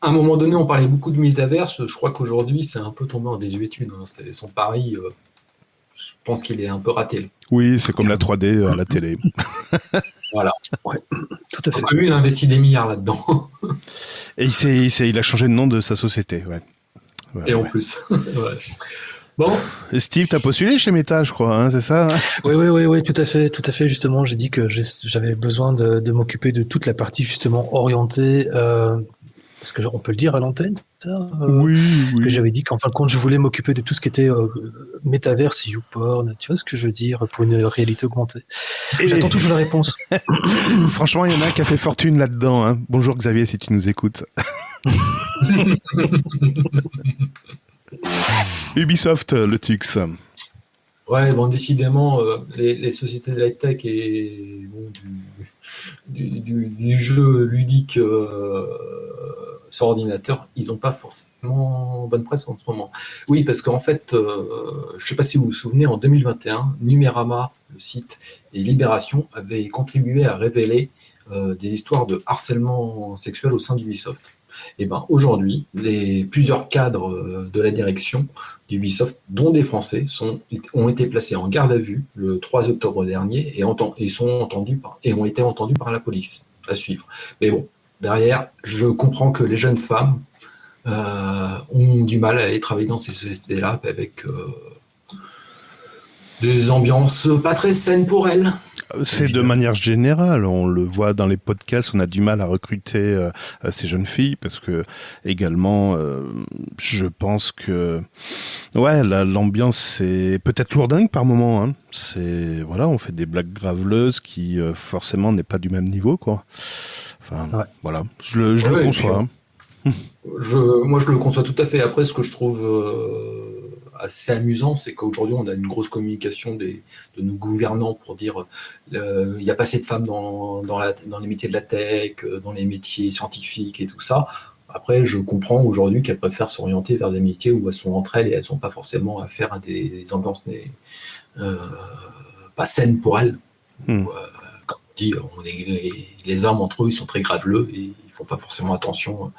À un moment donné, on parlait beaucoup de métaverse. Je crois qu'aujourd'hui, c'est un peu tombé en désuétude. Hein. Son pari, euh, je pense qu'il est un peu raté. Oui, c'est comme la 3D à la télé. voilà. tout à fait. il a investi des milliards là-dedans. Et il, il, a changé de nom de sa société. Ouais. Et en plus. Bon. Steve, t'as postulé chez Meta, je crois, hein, c'est ça Oui, oui, oui, oui, tout à fait, tout à fait. Justement, j'ai dit que j'avais besoin de, de m'occuper de toute la partie justement orientée euh, parce que on peut le dire à l'antenne, ça euh, Oui, oui. Que j'avais dit qu'en fin de compte, je voulais m'occuper de tout ce qui était euh, métaverse, YouPorn, tu vois ce que je veux dire, pour une réalité augmentée. J'attends toujours la réponse. Franchement, il y en a un qui a fait fortune là-dedans. Hein. Bonjour Xavier, si tu nous écoutes. Ubisoft, le Tux. Ouais, bon, décidément, euh, les, sociétés de la tech et du, jeu ludique euh, sur ordinateur, ils n'ont pas forcément bonne presse en ce moment. Oui, parce qu'en fait, euh, je ne sais pas si vous vous souvenez, en 2021, Numérama, le site, et Libération avaient contribué à révéler des histoires de harcèlement sexuel au sein d'Ubisoft. Et ben aujourd'hui, les plusieurs cadres de la direction d'Ubisoft, dont des Français, sont, ont été placés en garde à vue le 3 octobre dernier et, sont entendus et ont été entendus par la police à suivre. Mais bon, derrière, je comprends que les jeunes femmes euh, ont du mal à aller travailler dans ces sociétés-là avec euh, des ambiances pas très saines pour elles. C'est de manière générale, on le voit dans les podcasts, on a du mal à recruter euh, ces jeunes filles parce que également, euh, je pense que ouais, l'ambiance c'est peut-être lourdingue par moment. Hein. C'est voilà, on fait des blagues graveleuses qui euh, forcément n'est pas du même niveau quoi. Enfin voilà, je le, je le conçois. Hein. Je, moi, je le conçois tout à fait. Après, ce que je trouve assez amusant, c'est qu'aujourd'hui, on a une grosse communication des, de nos gouvernants pour dire euh, il n'y a pas assez de femmes dans, dans, la, dans, les métiers de la tech, euh, dans les métiers scientifiques et tout ça. Après, je comprends aujourd'hui qu'elles préfèrent s'orienter vers des métiers où elles sont entre elles et elles n'ont pas forcément à faire des, ambiances euh, pas saines pour elles. Hmm. comme on dit, on est, les hommes entre eux, ils sont très graveleux et font pas forcément attention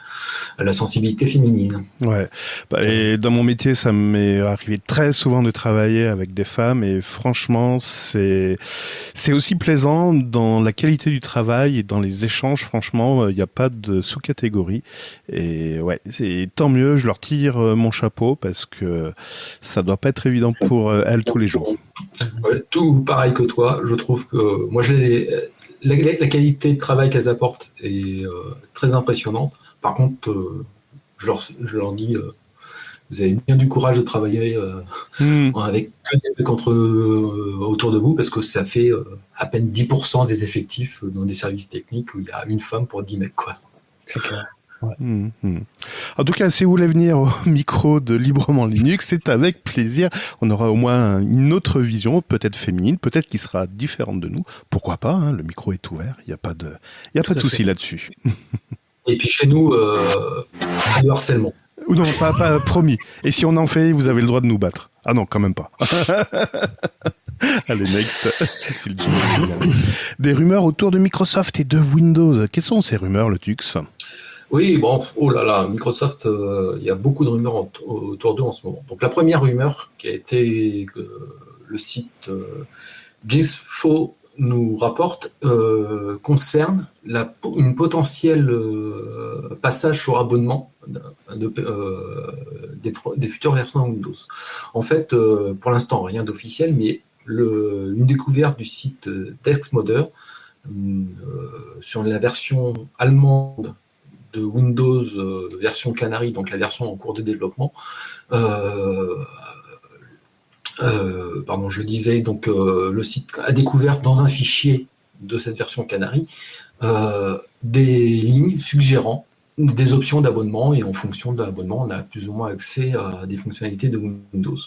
à la sensibilité féminine. Ouais. Bah, et dans mon métier, ça m'est arrivé très souvent de travailler avec des femmes et franchement, c'est c'est aussi plaisant dans la qualité du travail et dans les échanges. Franchement, il n'y a pas de sous-catégorie. Et ouais, c'est tant mieux. Je leur tire euh, mon chapeau parce que ça doit pas être évident pour euh, elles tous les jours. tout pareil que toi. Je trouve que moi, j'ai la, qualité de travail qu'elles apportent est euh, très impressionnante. Par contre, euh, je, leur, je, leur, dis, euh, vous avez bien du courage de travailler hmm. avec que des autour de vous, parce que ça fait à peine 10% des effectifs dans des services techniques où il y a une femme pour 10 mecs. Quoi. C'est clair. Hum, hum. En tout cas, si vous voulez venir au micro de Librement Linux, c'est avec plaisir. On aura au moins une autre vision, peut-être féminine, peut-être qui sera différente de nous. Pourquoi pas hein, Le micro est ouvert. Il n'y a pas de, il y a pas de souci là-dessus. Et puis chez nous, euh, du harcèlement. Non, pas, pas promis. Et si on en fait, vous avez le droit de nous battre. Ah non, quand même pas. Allez, next. Des rumeurs autour de Microsoft et de Windows. Quelles sont ces rumeurs, le Tux oui, bon, oh là là, Microsoft, euh, il y a beaucoup de rumeurs autour d'eux en ce moment. Donc la première rumeur qui a été que le site euh, GISFO nous rapporte euh, concerne une potentielle passage sur abonnement de, des, futures versions Windows. En fait, pour l'instant, rien d'officiel, mais une découverte du site Deskmodder sur la version allemande de Windows euh, version Canary, donc la version en cours de développement. Euh, euh, pardon, je disais, donc le site a découvert dans un fichier de cette version Canary des lignes suggérant des options d'abonnement et en fonction de l'abonnement, on a plus ou moins accès à des fonctionnalités de Windows.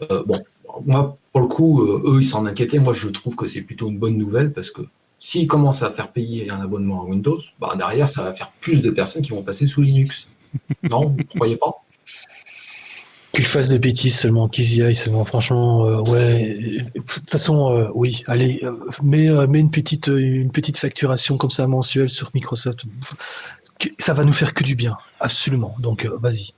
bon, moi, pour le coup, eux, ils s'en inquiétaient. Moi, je trouve que c'est plutôt une bonne nouvelle parce que s'ils commencent à faire payer un abonnement à Windows, bah derrière, ça va faire plus de personnes qui vont passer sous Linux. non, vous ne croyez pas Qu'ils fassent des bêtises seulement, qu'ils y aillent seulement. Franchement, euh, ouais. De toute façon, euh, oui. Allez, euh, mets, une petite, une petite facturation comme ça mensuelle sur Microsoft. Ça va nous faire que du bien, absolument. Donc, vas-y.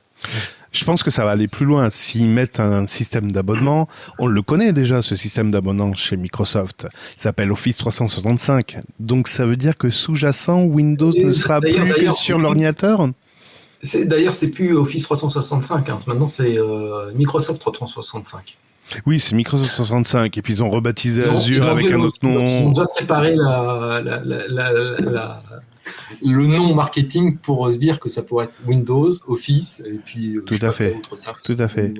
Je pense que ça va aller plus loin. S'ils mettent un système d'abonnement, on le connaît déjà, ce système d'abonnement chez Microsoft. Il s'appelle Office 365. Donc ça veut dire que sous-jacent, Windows ne sera plus que sur l'ordinateur D'ailleurs, c'est plus Office 365. Hein. Maintenant, c'est euh, Microsoft 365. Oui, c'est Microsoft 365. Et puis ils ont rebaptisé Azure avec un autre nom. Ils ont déjà préparé la, le nom marketing pour se dire que ça pourrait être Windows, Office, et puis euh, tout à fait. Tout à fait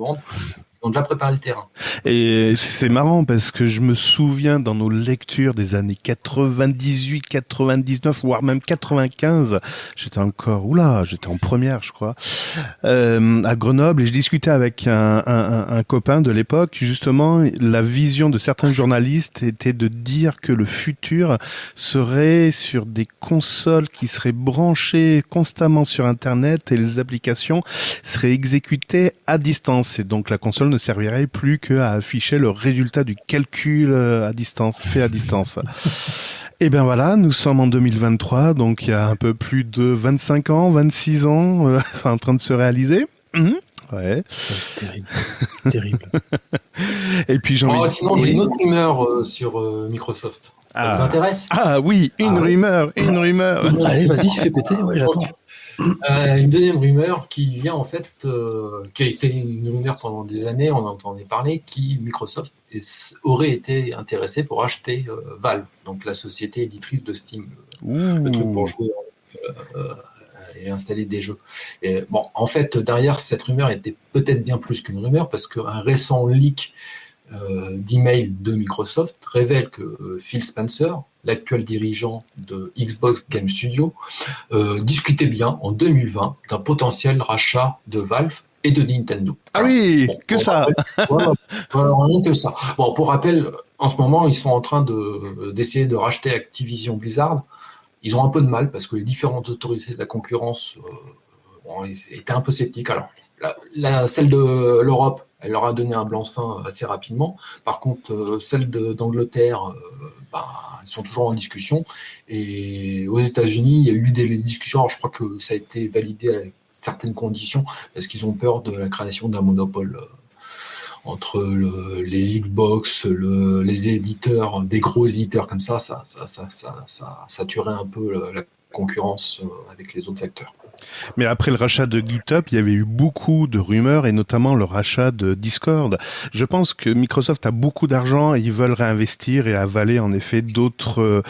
ont déjà le terrain. Et c'est marrant parce que je me souviens dans nos lectures des années 98, 99, voire même 95, j'étais encore, oula, j'étais en première, je crois, euh, à Grenoble et je discutais avec un, un, un copain de l'époque. Justement, la vision de certains journalistes était de dire que le futur serait sur des consoles qui seraient branchées constamment sur Internet et les applications seraient exécutées à distance. Et donc la console ne servirait plus qu'à afficher le résultat du calcul euh, à distance, fait à distance. Et eh bien voilà, nous sommes en 2023, donc il y a un peu plus de 25 ans, 26 ans, euh, en train de se réaliser. Mmh. Ouais. Terrible. Terrible. Et puis j'ai envie oh, Sinon, j'ai une autre rumeur euh, sur Microsoft. Ça ah. vous intéresse? Ah oui, une ah rumeur, une rumeur. Allez, vas-y, fais péter, ouais, j'attends. Euh, une deuxième rumeur qui vient en fait, euh, qui a été une rumeur pendant des années, on en entendait parler, qui Microsoft aurait été intéressé pour acheter euh, Valve, donc la société éditrice de Steam, le truc pour jouer et installer des jeux. Et, bon, en fait, derrière cette rumeur était peut-être bien plus qu'une rumeur parce qu'un récent leak d'email de Microsoft révèle que euh, Phil Spencer, l'actuel dirigeant de Xbox Game Studio, euh, discutait bien en 2020 d'un potentiel rachat de Valve et de Nintendo. Ah oui, que ça rien que ça. Bon, pour rappel, en ce moment, ils sont en train d'essayer de, racheter Activision Blizzard. Ils ont un peu de mal parce que les différentes autorités de la concurrence étaient un peu sceptiques. Alors, la, celle de l'Europe elle leur a donné un blanc-seing assez rapidement. Par contre, euh, celles d'Angleterre, euh, bah, sont toujours en discussion. Et aux États-Unis, il y a eu des discussions. Alors, je crois que ça a été validé avec certaines conditions parce qu'ils ont peur de la création d'un monopole euh, entre les Xbox, les éditeurs, des gros éditeurs comme ça, ça, ça, ça, ça, ça tuerait un peu la concurrence avec les autres acteurs. Mais après le rachat de GitHub, il y avait eu beaucoup de rumeurs et notamment le rachat de Discord. Je pense que Microsoft a beaucoup d'argent et ils veulent réinvestir et avaler en effet d'autres euh,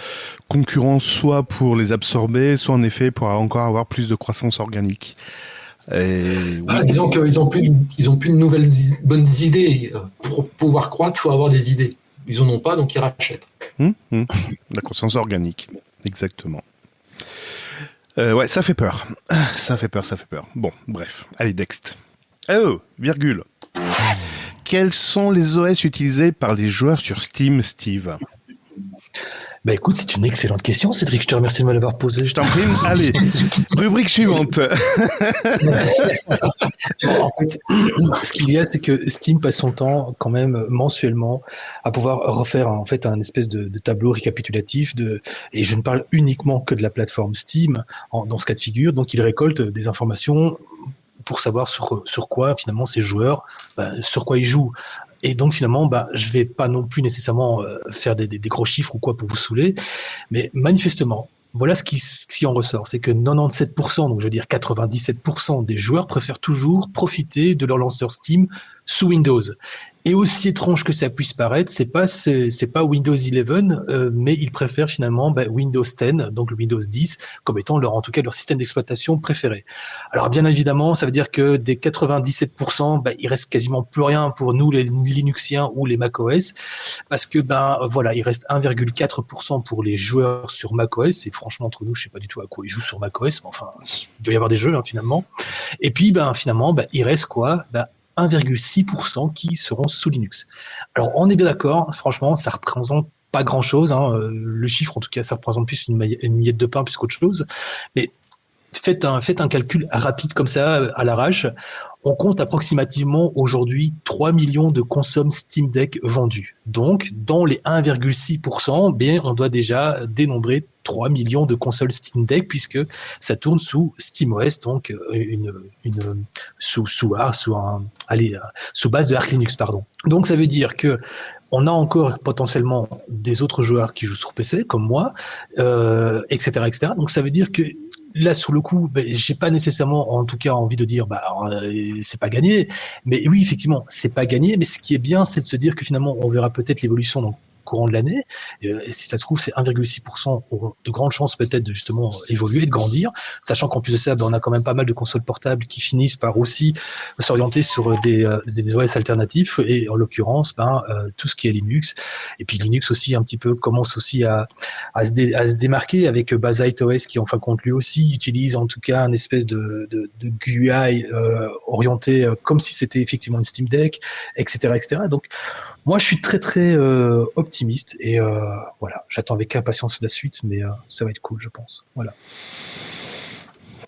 concurrents, soit pour les absorber, soit en effet pour encore avoir plus de croissance organique. Ah, disons qu'ils plus, ils ont plus de nouvelles bonnes idées. Pour pouvoir croître, il faut avoir des idées. Ils n'en ont pas, donc ils rachètent. Hum, hum. La croissance organique, exactement. Euh, ouais, ça fait peur. Ça fait peur, ça fait peur. Bon, bref. Allez, Dext. Oh, virgule. Quels sont les OS utilisés par les joueurs sur Steam, Steve? Bah écoute, c'est une excellente question, Cédric. Je te remercie de me l'avoir posée. Je t'en prie. Allez, rubrique suivante. en fait, ce qu'il y a, c'est que Steam passe son temps quand même mensuellement à pouvoir refaire en fait un espèce de, tableau récapitulatif de, et je ne parle uniquement que de la plateforme Steam dans ce cas de figure. Donc, il récolte des informations pour savoir sur, sur quoi finalement ces joueurs, bah, sur quoi ils jouent. Et donc finalement, bah, je vais pas non plus nécessairement euh, faire des, gros chiffres ou quoi pour vous saouler, mais manifestement, voilà ce qui, ce qui en ressort, c'est que 97%, donc je veux dire 97% des joueurs préfèrent toujours profiter de leur lanceur Steam sous Windows. Et aussi étrange que ça puisse paraître, c'est pas c'est pas Windows 11, euh, mais ils préfèrent finalement bah, Windows 10, donc Windows 10, comme étant leur en tout cas leur système d'exploitation préféré. Alors bien évidemment, ça veut dire que des 97%, bah, il reste quasiment plus rien pour nous les Linuxiens ou les macOS, parce que ben voilà, il reste 1,4% pour les joueurs sur macOS. Et franchement entre nous, je sais pas du tout à quoi ils jouent sur macOS, mais enfin il doit y avoir des jeux hein, finalement. Et puis ben finalement, ben, il reste quoi? Ben, 1,6% qui seront sous Linux. Alors on est bien d'accord, franchement, ça représente pas grand chose. Hein. Le chiffre, en tout cas, ça représente plus une, miette de pain plus qu'autre chose. Mais faites un, calcul rapide comme ça, à l'arrache. On compte approximativement aujourd'hui 3 millions de consommes Steam Deck vendus. Donc, dans les 1,6%, bien, on doit déjà dénombrer 3 millions de consoles Steam Deck puisque ça tourne sous SteamOS, donc euh, une, sous sous, sous euh, sous base de Arch Linux, pardon. Donc, ça veut dire que on a encore potentiellement des autres joueurs qui jouent sur PC, comme moi, euh, etc., etc. Donc ça veut dire que là, sous le coup, ben, j'ai pas nécessairement, en tout cas, envie de dire, bah, c'est pas gagné. Mais oui, effectivement, c'est pas gagné. Mais ce qui est bien, c'est de se dire que finalement, on verra peut-être l'évolution courant de l'année. Euh, et si ça se trouve, c'est 1,6% de grandes chances peut-être de justement évoluer, de grandir, sachant qu'en plus de ça, ben, on a quand même pas mal de consoles portables qui finissent par aussi s'orienter sur des, euh, des OS alternatifs et en l'occurrence, ben, euh, tout ce qui est Linux. Et puis Linux aussi un petit peu commence aussi à, à, se, démarquer avec Bazite OS qui en fin de compte lui aussi utilise en tout cas un espèce de, de, de GUI orienté comme si c'était effectivement une Steam Deck, etc., etc. Donc moi, je suis très très euh, optimiste et euh, voilà, j'attends avec impatience la suite, mais euh, ça va être cool, je pense. Voilà.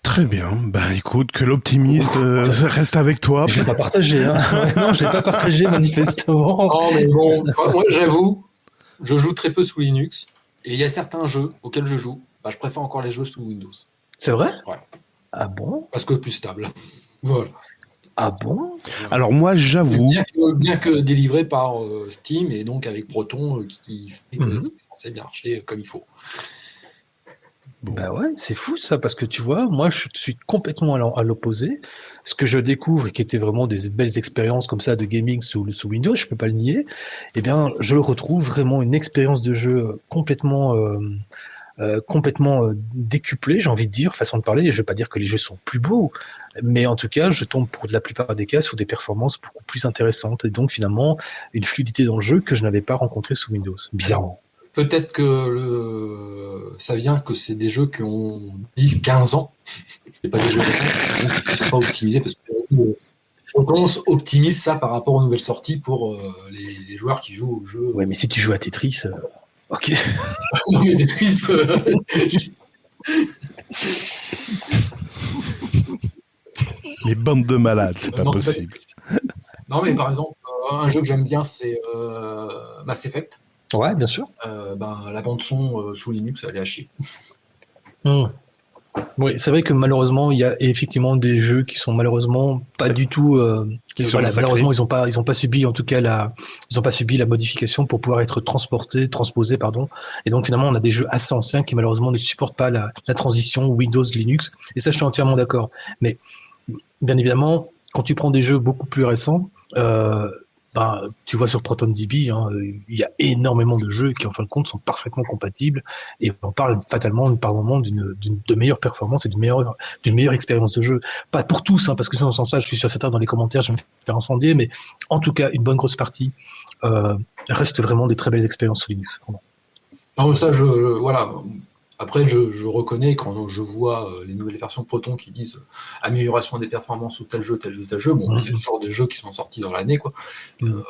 Très bien. Ben écoute, que l'optimiste reste avec toi. Je l'ai pas partagé. Hein. non, je l'ai pas partagé manifestement. Non, mais bon, moi j'avoue, je joue très peu sous Linux et il y a certains jeux auxquels je joue, bah, je préfère encore les jeux sous Windows. C'est vrai? Ouais. Ah bon? Parce que plus stable. Voilà. Ah bon? Alors moi, j'avoue. Bien, que, délivré par euh, Steam et donc avec Proton euh, qui, fait que mhm. c'est censé bien marcher comme il faut. Bah ouais, c'est fou ça, parce que tu vois, moi je suis complètement à l'opposé. Ce que je découvre et qui était vraiment des belles expériences comme ça de gaming sous, sous Windows, je peux pas le nier, eh bien je retrouve vraiment une expérience de jeu complètement euh, complètement décuplée, j'ai envie de dire, façon de parler. Je vais pas dire que les jeux sont plus beaux, mais en tout cas, je tombe pour la plupart des cas sur des performances beaucoup plus intéressantes et donc finalement une fluidité dans le jeu que je n'avais pas rencontré sous Windows, bizarrement. Peut-être que le... ça vient que c'est des jeux qui ont 10-15 ans. C'est pas des jeux récents, qui sont pas optimisés parce que on optimise ça par rapport aux nouvelles sorties pour euh, les, joueurs qui jouent au jeu. Ouais, mais si tu joues à Tetris, euh, ok. non, mais. Euh, Les bandes de malades, c'est pas possible. non, mais par exemple, euh, un jeu que j'aime bien, c'est euh, Mass Effect. Ouais, bien sûr. Euh, ben, la bande son sous Linux, elle est à chier. Hmm. Oui, c'est vrai que malheureusement, il y a effectivement des jeux qui sont malheureusement pas du tout. malheureusement, ils n'ont pas, ils ont pas subi, en tout cas, la, ils ont pas subi la modification pour pouvoir être transportés, transposés, pardon. Et donc finalement, on a des jeux assez anciens qui malheureusement ne supportent pas la, la transition Windows-Linux. Et ça, je suis entièrement d'accord. Mais bien évidemment, quand tu prends des jeux beaucoup plus récents, euh, bah, tu vois sur ProtonDB, hein, il y a énormément de jeux qui, en fin de compte, sont parfaitement compatibles et on parle fatalement par moment d'une de meilleure performance et d'une meilleure, d'une meilleure expérience de jeu. Pas pour tous, hein, parce que sinon, sans ça, je suis sûr certain dans les commentaires, je vais me faire incendier, mais en tout cas, une bonne grosse partie euh, reste vraiment des très belles expériences sur Linux. Non, ça, je, voilà, après, je, reconnais quand je vois euh, les nouvelles versions de Proton qui disent euh, amélioration des performances ou tel jeu, tel jeu, tel jeu. Bon, c'est toujours des jeux qui sont sortis dans l'année, quoi. Euh,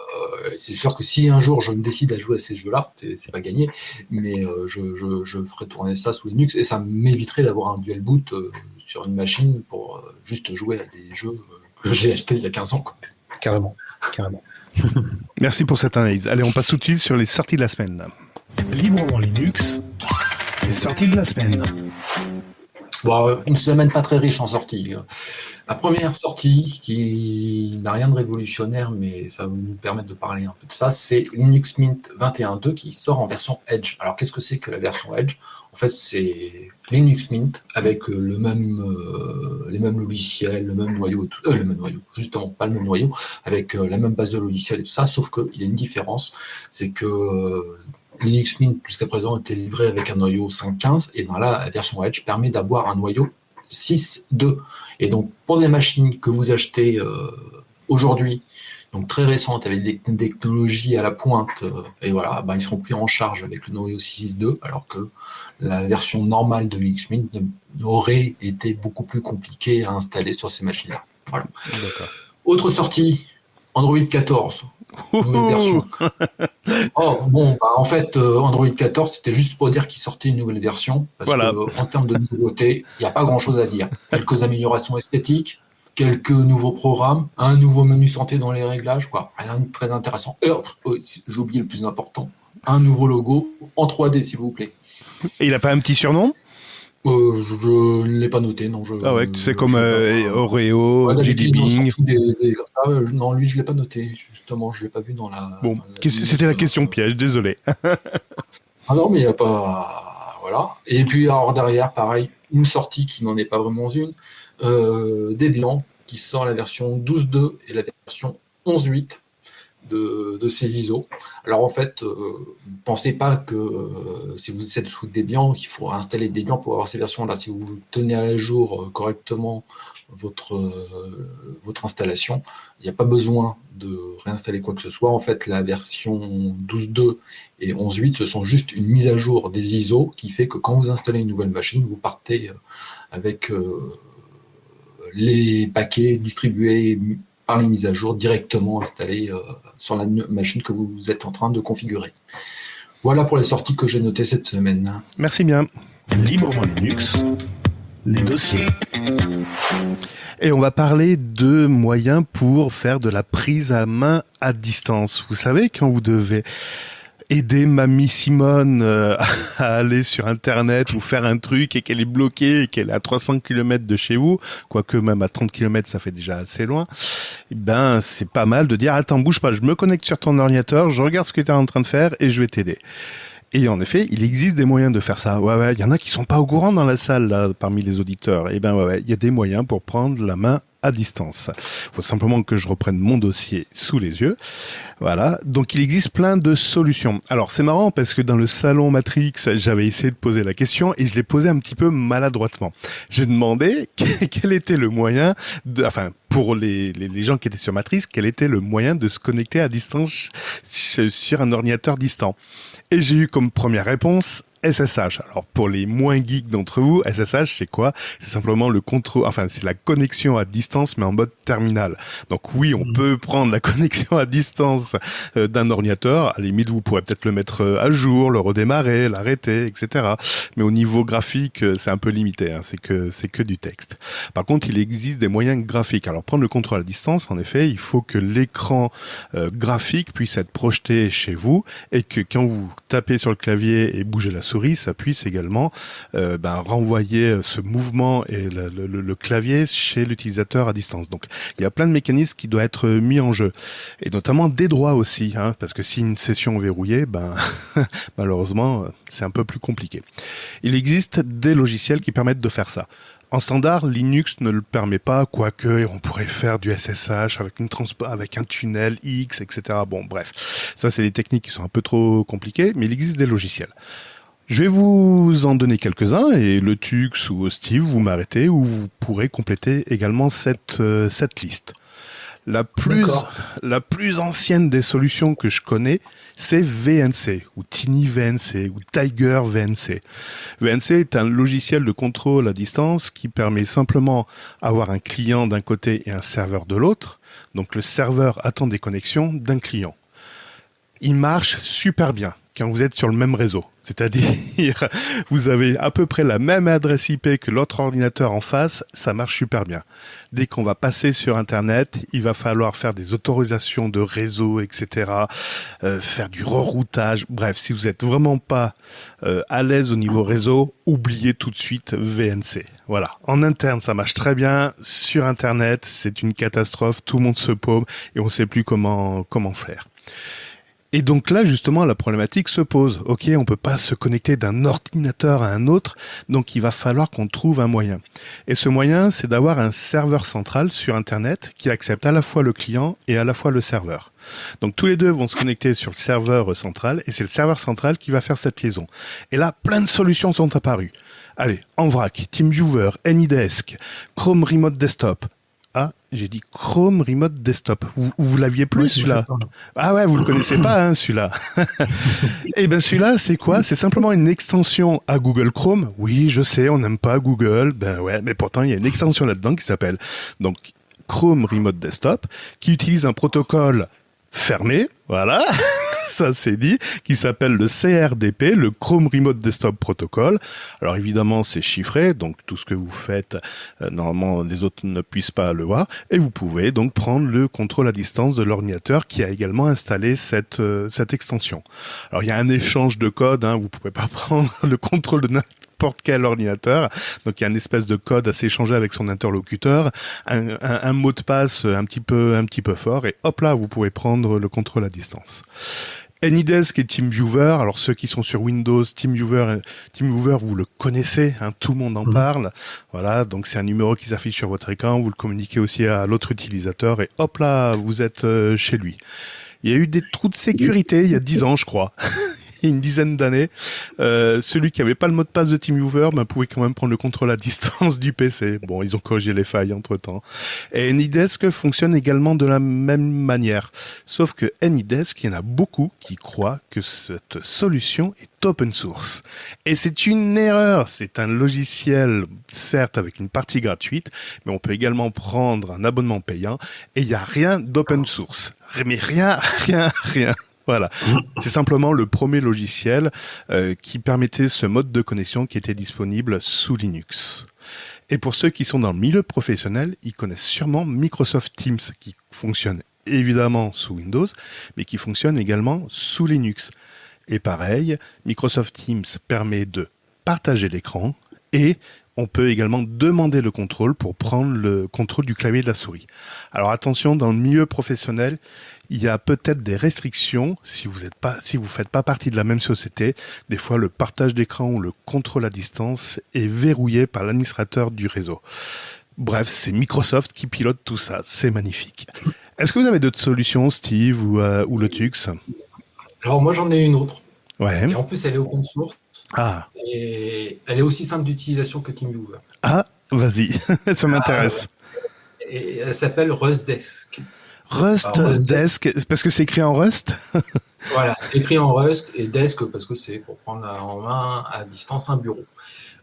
c'est sûr que si un jour je me décide à jouer à ces jeux-là, c'est pas gagné, mais je, ferai tourner ça sous Linux et ça m'éviterait d'avoir un dual boot sur une machine pour juste jouer à des jeux que j'ai achetés il y a 15 ans. Carrément, carrément. Merci pour cette analyse. Allez, on passe tout de suite sur les sorties de la semaine. Librement Linux, les sorties de la semaine. Bon, une semaine pas très riche en sorties. La première sortie, qui n'a rien de révolutionnaire, mais ça va nous permettre de parler un peu de ça, c'est Linux Mint 21.2 qui sort en version Edge. Alors qu'est-ce que c'est que la version Edge? En fait, c'est Linux Mint avec le même, euh, les mêmes logiciels, le même noyau, euh, le même noyau, justement pas le même noyau, avec euh, la même base de logiciels et tout ça, sauf qu'il y a une différence, c'est que Linux Mint jusqu'à présent était livré avec un noyau 5.15 et dans la version Edge permet d'avoir un noyau 6.2. Et donc pour des machines que vous achetez euh, aujourd'hui, donc très récentes avec des technologies à la pointe, euh, et voilà, ben, ils seront pris en charge avec le noyau 6.2, alors que la version normale de Linux Mint aurait été beaucoup plus compliquée à installer sur ces machines-là. Voilà. Autre sortie, Android 14 nouvelle version. Oh, bon, bah, en fait, euh, Android 14, c'était juste pour dire qu'il sortait une nouvelle version. Parce que, en termes de nouveautés, il n'y a pas grand chose à dire. Quelques améliorations esthétiques, quelques nouveaux programmes, un nouveau menu santé dans les réglages, quoi. Rien de très intéressant. J'ai oublié le plus important, un nouveau logo en 3D, s'il vous plaît. Et il n'a pas un petit surnom? Euh, je ne l'ai pas noté, non. Je, ah ouais, tu sais comme euh, Oreo, ouais, Bing. Euh, non, lui, je ne l'ai pas noté, justement, je ne l'ai pas vu dans la. Bon, c'était la question piège, désolé. ah non, mais il n'y a pas. voilà. Et puis alors derrière, pareil, une sortie qui n'en est pas vraiment une, euh, Debian qui sort la version 12.2 et la version 11.8 de, ces ISO. Alors en fait, euh, pensez pas que euh, si vous êtes sous Debian, qu'il faut installer Debian pour avoir ces versions-là. Si vous tenez à jour euh, correctement votre, votre installation, il n'y a pas besoin de réinstaller quoi que ce soit. En fait, la version 12.2 et 11.8, ce sont juste une mise à jour des ISO qui fait que quand vous installez une nouvelle machine, vous partez avec les paquets distribués par les mises à jour directement installés euh, sur la machine que vous êtes en train de configurer. Voilà pour les sorties que j'ai notées cette semaine. Merci bien. Librement Linux, les dossiers. Et on va parler de moyens pour faire de la prise à main à distance. Vous savez, quand vous devez aider mamie Simone euh, à aller sur internet ou faire un truc et qu'elle est bloquée et qu'elle est à 300 km de chez vous, quoique même à 30 km ça fait déjà assez loin, eh ben c'est pas mal de dire attends bouge pas, je me connecte sur ton ordinateur, je regarde ce que tu es en train de faire et je vais t'aider. Et en effet, il existe des moyens de faire ça. Ouais, ouais, il y en a qui sont pas au courant dans la salle là, parmi les auditeurs. Eh ben ouais, ouais, il y a des moyens pour prendre la main à distance. Il faut simplement que je reprenne mon dossier sous les yeux. Voilà. Donc il existe plein de solutions. Alors c'est marrant parce que dans le salon Matrix, j'avais essayé de poser la question et je l'ai posé un petit peu maladroitement. J'ai demandé quel était le moyen de, enfin pour les, les, les, gens qui étaient sur Matrix, quel était le moyen de se connecter à distance sur un ordinateur distant? Et j'ai eu comme première réponse SSH. Alors pour les moins geeks d'entre vous, SSH c'est quoi? C'est simplement le contrôle, enfin c'est la connexion à distance mais en mode terminal. Donc oui, on mmh. peut prendre la connexion à distance euh, d'un ordinateur. À la limite, vous pourrez peut-être le mettre euh, à jour, le redémarrer, l'arrêter, etc. Mais au niveau graphique, euh, c'est un peu limité. Hein. C'est que c'est que du texte. Par contre, il existe des moyens graphiques. Alors prendre le contrôle à distance, en effet, il faut que l'écran graphique puisse être projeté chez vous et que quand vous tapez sur le clavier et bougez la souris, ça puisse également euh, ben, renvoyer ce mouvement et le clavier chez l'utilisateur à distance. Donc il y a plein de mécanismes qui doivent être mis en jeu, et notamment des droits aussi, hein, parce que si une session est verrouillée, ben malheureusement c'est un peu plus compliqué. Il existe des logiciels qui permettent de faire ça. En standard, Linux ne le permet pas, quoique on pourrait faire du SSH avec une avec un tunnel X, etc. Bon, bref, ça c'est des techniques qui sont un peu trop compliquées, mais il existe des logiciels. Je vais vous en donner quelques-uns et le Tux ou Steve, vous m'arrêtez ou vous pourrez compléter également cette, euh, cette liste. La plus, la plus ancienne des solutions que je connais, c'est VNC ou Tiny VNC ou Tiger VNC. VNC est un logiciel de contrôle à distance qui permet simplement d'avoir un client d'un côté et un serveur de l'autre. Donc le serveur attend des connexions d'un client. Il marche super bien quand vous êtes sur le même réseau. C'est-à-dire, vous avez à peu près la même adresse IP que l'autre ordinateur en face, ça marche super bien. Dès qu'on va passer sur Internet, il va falloir faire des autorisations de réseau, etc., euh, faire du reroutage. Bref, si vous êtes vraiment pas euh, à l'aise au niveau réseau, oubliez tout de suite VNC. Voilà. En interne, ça marche très bien. Sur Internet, c'est une catastrophe. Tout le monde se paume et on ne sait plus comment comment faire. Et donc là, justement, la problématique se pose. Ok, on peut pas se connecter d'un ordinateur à un autre, donc il va falloir qu'on trouve un moyen. Et ce moyen, c'est d'avoir un serveur central sur Internet qui accepte à la fois le client et à la fois le serveur. Donc tous les deux vont se connecter sur le serveur central et c'est le serveur central qui va faire cette liaison. Et là, plein de solutions sont apparues. Allez, en vrac, TeamViewer, AnyDesk, Chrome Remote Desktop, j'ai dit Chrome Remote Desktop. Vous, vous l'aviez plus celui-là Ah ouais, vous le connaissez pas hein, celui-là. Eh ben celui-là, c'est quoi? C'est simplement une extension à Google Chrome. Oui, je sais, on n'aime pas Google. Ben ouais, mais pourtant il y a une extension là-dedans qui s'appelle donc Chrome Remote Desktop, qui utilise un protocole fermé, voilà. ça c'est dit, qui s'appelle le CRDP, le Chrome Remote Desktop Protocol. Alors évidemment c'est chiffré, donc tout ce que vous faites, euh, normalement les autres ne puissent pas le voir, et vous pouvez donc prendre le contrôle à distance de l'ordinateur qui a également installé cette, euh, cette extension. Alors il y a un échange de code, hein, vous pouvez pas prendre le contrôle de n'importe quel ordinateur. Donc il y a une espèce de code à s'échanger avec son interlocuteur, un, un, un, mot de passe un petit peu un petit peu fort et hop là vous pouvez prendre le contrôle à distance. AnyDesk et TeamViewer. Alors ceux qui sont sur Windows, TeamViewer, TeamViewer, vous le connaissez, hein, tout le monde en Mhm. parle. Voilà, donc c'est un numéro qui s'affiche sur votre écran. Vous le communiquez aussi à l'autre utilisateur et hop là, vous êtes euh, chez lui. Il y a eu des trous de sécurité il y a 10 ans, je crois. Une dizaine d'années, euh, celui qui avait pas le mot de passe de TeamViewer ben, pouvait quand même prendre le contrôle à distance du PC. Bon, ils ont corrigé les failles entre temps. Et AnyDesk fonctionne également de la même manière. Sauf que AnyDesk, il y en a beaucoup qui croient que cette solution est open source. Et c'est une erreur. C'est un logiciel, certes, avec une partie gratuite, mais on peut également prendre un abonnement payant et il n'y a rien d'open source. Mais rien, rien, rien. Voilà. C'est simplement le premier logiciel euh, qui permettait ce mode de connexion qui était disponible sous Linux. Et pour ceux qui sont dans le milieu professionnel, ils connaissent sûrement Microsoft Teams qui fonctionne évidemment sous Windows, mais qui fonctionne également sous Linux. Et pareil, Microsoft Teams permet de partager l'écran et on peut également demander le contrôle pour prendre le contrôle du clavier et de la souris. Alors attention, dans le milieu professionnel, il y a peut-être des restrictions si vous êtes pas, si vous faites pas partie de la même société. Des fois, le partage d'écran ou le contrôle à distance est verrouillé par l'administrateur du réseau. Bref, c'est Microsoft qui pilote tout ça. C'est magnifique. Est-ce que vous avez d'autres solutions, Steve ou, euh, ou le Tux Alors moi j'en ai une autre. Ouais. Et en plus elle est open source Ah, et elle est aussi simple d'utilisation que TeamViewer. ah, vas-y, ça m'intéresse. Et elle s'appelle RustDesk. Rust Alors, Rust Desk, parce que c'est écrit en Rust. Voilà, c'est écrit en Rust et Desk parce que c'est pour prendre en main à distance un bureau.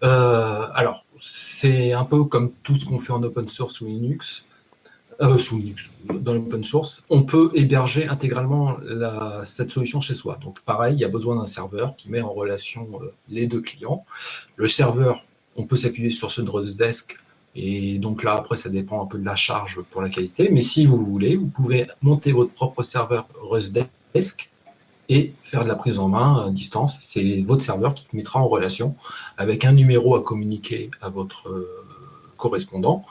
Euh, alors, c'est un peu comme tout ce qu'on fait en open source sous Linux, sous Linux, dans l'open source. On peut héberger intégralement cette solution chez soi. Donc, pareil, il y a besoin d'un serveur qui met en relation euh, les deux clients. Le serveur, on peut s'appuyer sur ce de RustDesk. Et donc là, après, ça dépend un peu de la charge pour la qualité. Mais si vous voulez, vous pouvez monter votre propre serveur RustDesk et faire de la prise en main à distance. C'est votre serveur qui mettra en relation avec un numéro à communiquer à votre euh, correspondant.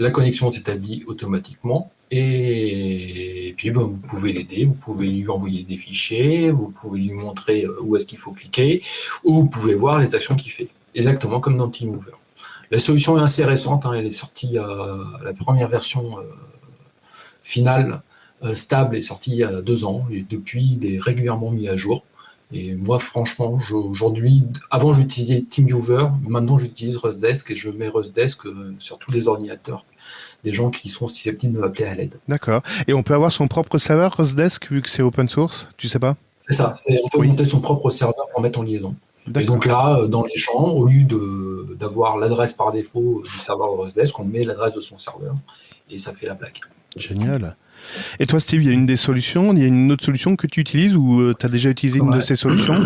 La connexion s'établit automatiquement et puis ben, vous pouvez l'aider, vous pouvez lui envoyer des fichiers, vous pouvez lui montrer euh, où est-ce qu'il faut cliquer ou vous pouvez voir les actions qu'il fait. Exactement comme dans TeamViewer. La solution est assez récente, hein, elle est sortie, euh, la première version euh, finale stable est sortie il y a deux ans et depuis il est régulièrement mis à jour. Et moi, franchement, aujourd'hui, avant j'utilisais TeamViewer, maintenant j'utilise RustDesk et je mets RustDesk euh, sur tous les ordinateurs des gens qui sont susceptibles de m'appeler à l'aide. D'accord. Et on peut avoir son propre serveur RustDesk vu que c'est open source Tu sais pas? C'est ça, c'est- on peut Oui. monter son propre serveur pour mettre en liaison. Et donc là, euh, dans les champs, au lieu de- d'avoir l'adresse par défaut du serveur RustDesk, on met l'adresse de son serveur et ça fait la plaque. Génial. Et toi, Steve, il y a une des solutions, il y a une autre solution que tu utilises ou tu as déjà utilisé une de ces solutions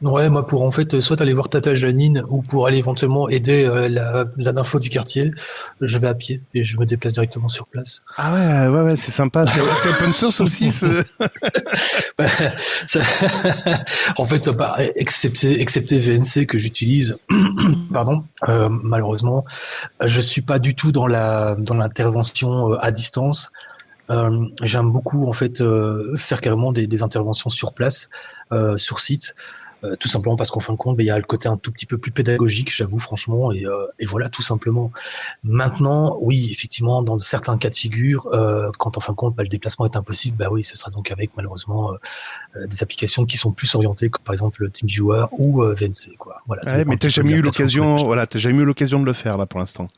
Ouais, moi pour en fait soit aller voir Tata Janine ou pour aller éventuellement aider euh, la, la info du quartier, je vais à pied et je me déplace directement sur place. Ah ouais, ouais, ouais, c'est sympa. C'est open source aussi. Ça- en fait, bah, excepté, excepté VNC que j'utilise, pardon, euh, malheureusement, je suis pas du tout dans la dans l'intervention euh, à distance. Euh, J'aime beaucoup en fait euh, faire carrément des, des interventions sur place, euh, sur site. tout simplement parce qu'en fin de compte, ben, il y a le côté un tout petit peu plus pédagogique, j'avoue franchement, et, et voilà, tout simplement. Maintenant, oui, effectivement, dans certains cas de figure, quand en fin de compte, bah, le déplacement est impossible, bah oui, ce sera donc avec malheureusement des applications qui sont plus orientées, comme par exemple le TeamViewer ou VNC, quoi. Voilà. Ouais, mais t'as jamais eu l'occasion, voilà, t'as jamais eu l'occasion de le faire là pour l'instant.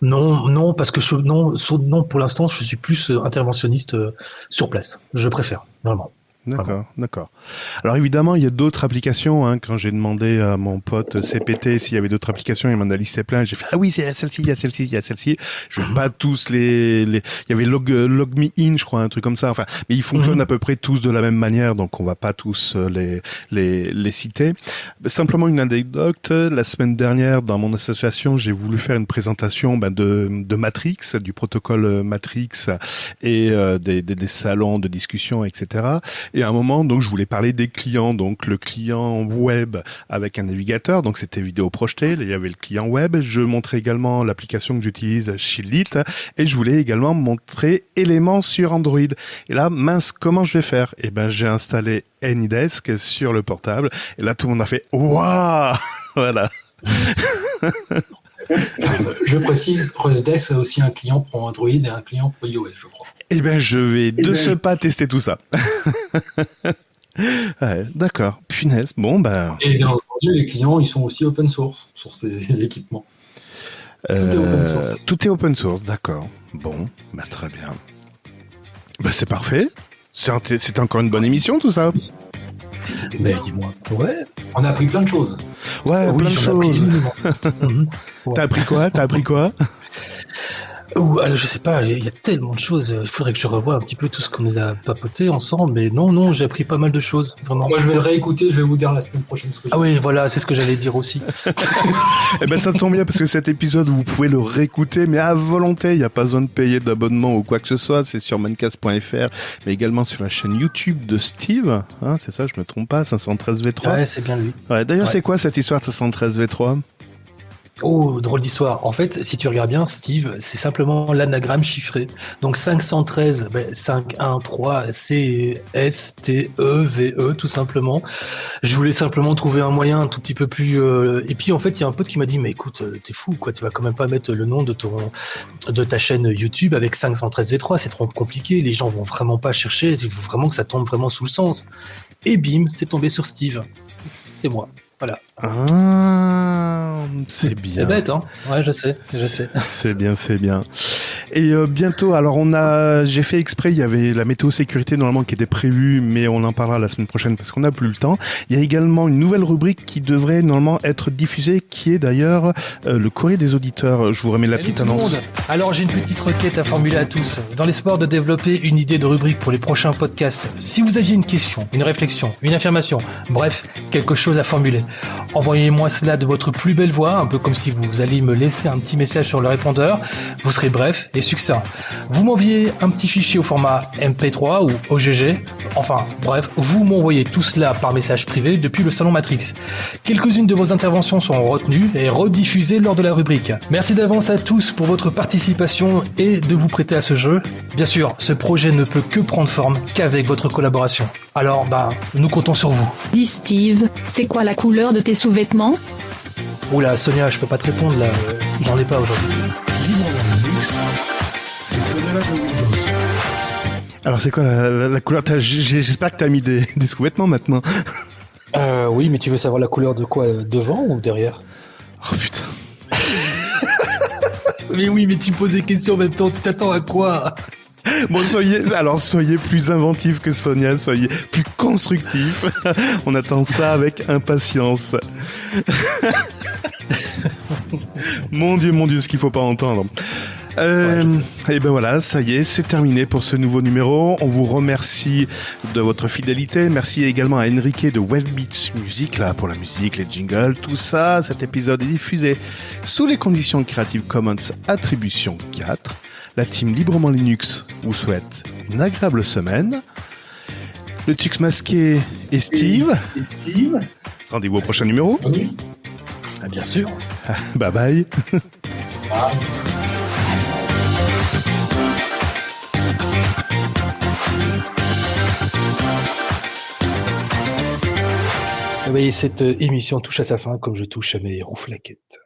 Non, non, parce que non, non, pour l'instant, je suis plus euh, interventionniste euh, sur place. Je préfère, vraiment. D'accord, d'accord. Alors évidemment, il y a d'autres applications. Hein. Quand j'ai demandé à mon pote CPT s'il y avait d'autres applications, il m'en a listé plein. J'ai fait ah oui, c'est celle-ci, il y a celle-ci, il y a celle-ci. Je vais pas tous les, les... il y avait Log, euh, Log Me In, je crois, un truc comme ça. Enfin, mais ils fonctionnent Mhm. à peu près tous de la même manière, donc on va pas tous euh, les les les citer. Simplement une anecdote. La semaine dernière, dans mon association, j'ai voulu faire une présentation ben, de de Matrix, du protocole Matrix et euh, des, des des salons de discussion, etc. Et à un moment, donc, je voulais parler des clients. Donc, le client web avec un navigateur. Donc, c'était vidéo projetée. Il y avait le client web. Je montrais également l'application que j'utilise, Shieldit. Et je voulais également montrer éléments sur Android. Et là, mince, comment je vais faire? Eh ben, j'ai installé AnyDesk sur le portable. Et là, tout le monde a fait, waouh! voilà. je précise, RustDesk a aussi un client pour Android et un client pour iOS, je crois. Eh bien, je vais de ce pas tester tout ça. ouais, D'accord. Punaise. Bon, ben. Et bien entendu, les clients, ils sont aussi open source sur ces équipements. Euh, tout est open source, d'accord. Bon, bah, très bien. Bah, c'est parfait. C'est encore une bonne émission, tout ça. Mais dis-moi. Ouais. On a appris plein de choses. Ouais, plein de choses. T'as appris quoi? T'as appris quoi? Ou alors, je sais pas, il y a tellement de choses. Il faudrait que je revoie un petit peu tout ce qu'on nous a papoté ensemble. Mais non, non, j'ai appris pas mal de choses. Vraiment. Moi, je vais le réécouter. Je vais vous dire la semaine prochaine ce que. Ah oui, voilà, c'est ce que j'allais dire aussi. eh ben, ça tombe bien parce que cet épisode, vous pouvez le réécouter, mais à volonté. Il n'y a pas besoin de payer d'abonnement ou quoi que ce soit. C'est sur mancast.fr, mais également sur la chaîne YouTube de Steve. Hein, c'est ça, je me trompe pas. 513 V3. Ouais, c'est bien lui. Ouais, D'ailleurs, c'est quoi cette histoire de 513 V3 Oh, drôle d'histoire. En fait, si tu regardes bien, Steve, c'est simplement l'anagramme chiffré. Donc 513, ben, 513, C, S, T, E, V, E, tout simplement. Je voulais simplement trouver un moyen un tout petit peu plus... Euh, et puis en fait, il y a un pote qui m'a dit, mais écoute, euh, t'es fou, quoi, tu vas quand même pas mettre le nom de, ton, de ta chaîne YouTube avec 513 V3, c'est trop compliqué, les gens vont vraiment pas chercher, il faut vraiment que ça tombe vraiment sous le sens. Et bim, c'est tombé sur Steve. C'est moi. Voilà. Ah, c'est bien. C'est bête, hein Ouais, je sais, je sais. C'est bien, c'est bien. Et euh, bientôt, alors on a, j'ai fait exprès, il y avait la météo sécurité normalement qui était prévue, mais on en parlera la semaine prochaine parce qu'on n'a plus le temps. Il y a également une nouvelle rubrique qui devrait normalement être diffusée, qui est d'ailleurs euh, le courrier des auditeurs. Je vous remets la petite annonce. Alors j'ai une petite requête à formuler à tous. Dans l'espoir de développer une idée de rubrique pour les prochains podcasts, si vous aviez une question, une réflexion, une affirmation, bref, quelque chose à formuler, Envoyez-moi cela de votre plus belle voix, un peu comme si vous alliez me laisser un petit message sur le répondeur. Vous serez bref et succinct. Vous m'envoyez un petit fichier au format MP3 ou OGG. Enfin, bref, vous m'envoyez tout cela par message privé depuis le salon Matrix. Quelques-unes de vos interventions seront retenues et rediffusées lors de la rubrique. Merci d'avance à tous pour votre participation et de vous prêter à ce jeu. Bien sûr, ce projet ne peut que prendre forme qu'avec votre collaboration. Alors, bah, nous comptons sur vous. De tes sous-vêtements Oula, Sonia, je peux pas te répondre là. J'en ai pas aujourd'hui. Alors c'est quoi la, couleur? J'espère que tu as mis des, sous-vêtements maintenant. Euh, oui, mais tu veux savoir la couleur de quoi Devant ou derrière? Oh putain. mais oui, mais tu poses des questions en même temps. Tu t'attends à quoi? Bon, soyez, alors soyez plus inventif que Sonia, soyez plus constructif. On attend ça avec impatience. mon Dieu, mon Dieu, ce qu'il faut pas entendre. Euh, et ben voilà, ça y est, c'est terminé pour ce nouveau numéro. On vous remercie de votre fidélité. Merci également à Enrique de Webbeats Music là pour la musique, les jingles, tout ça. Cet épisode est diffusé sous les conditions Creative Commons Attribution 4. La team Librement Linux vous souhaite une agréable semaine. Le Tux masqué et Steve. Et Steve. Rendez-vous au prochain numéro. Ah, bien sûr. bye bye. bye. cette émission touche à sa fin comme je touche à mes rouflaquettes.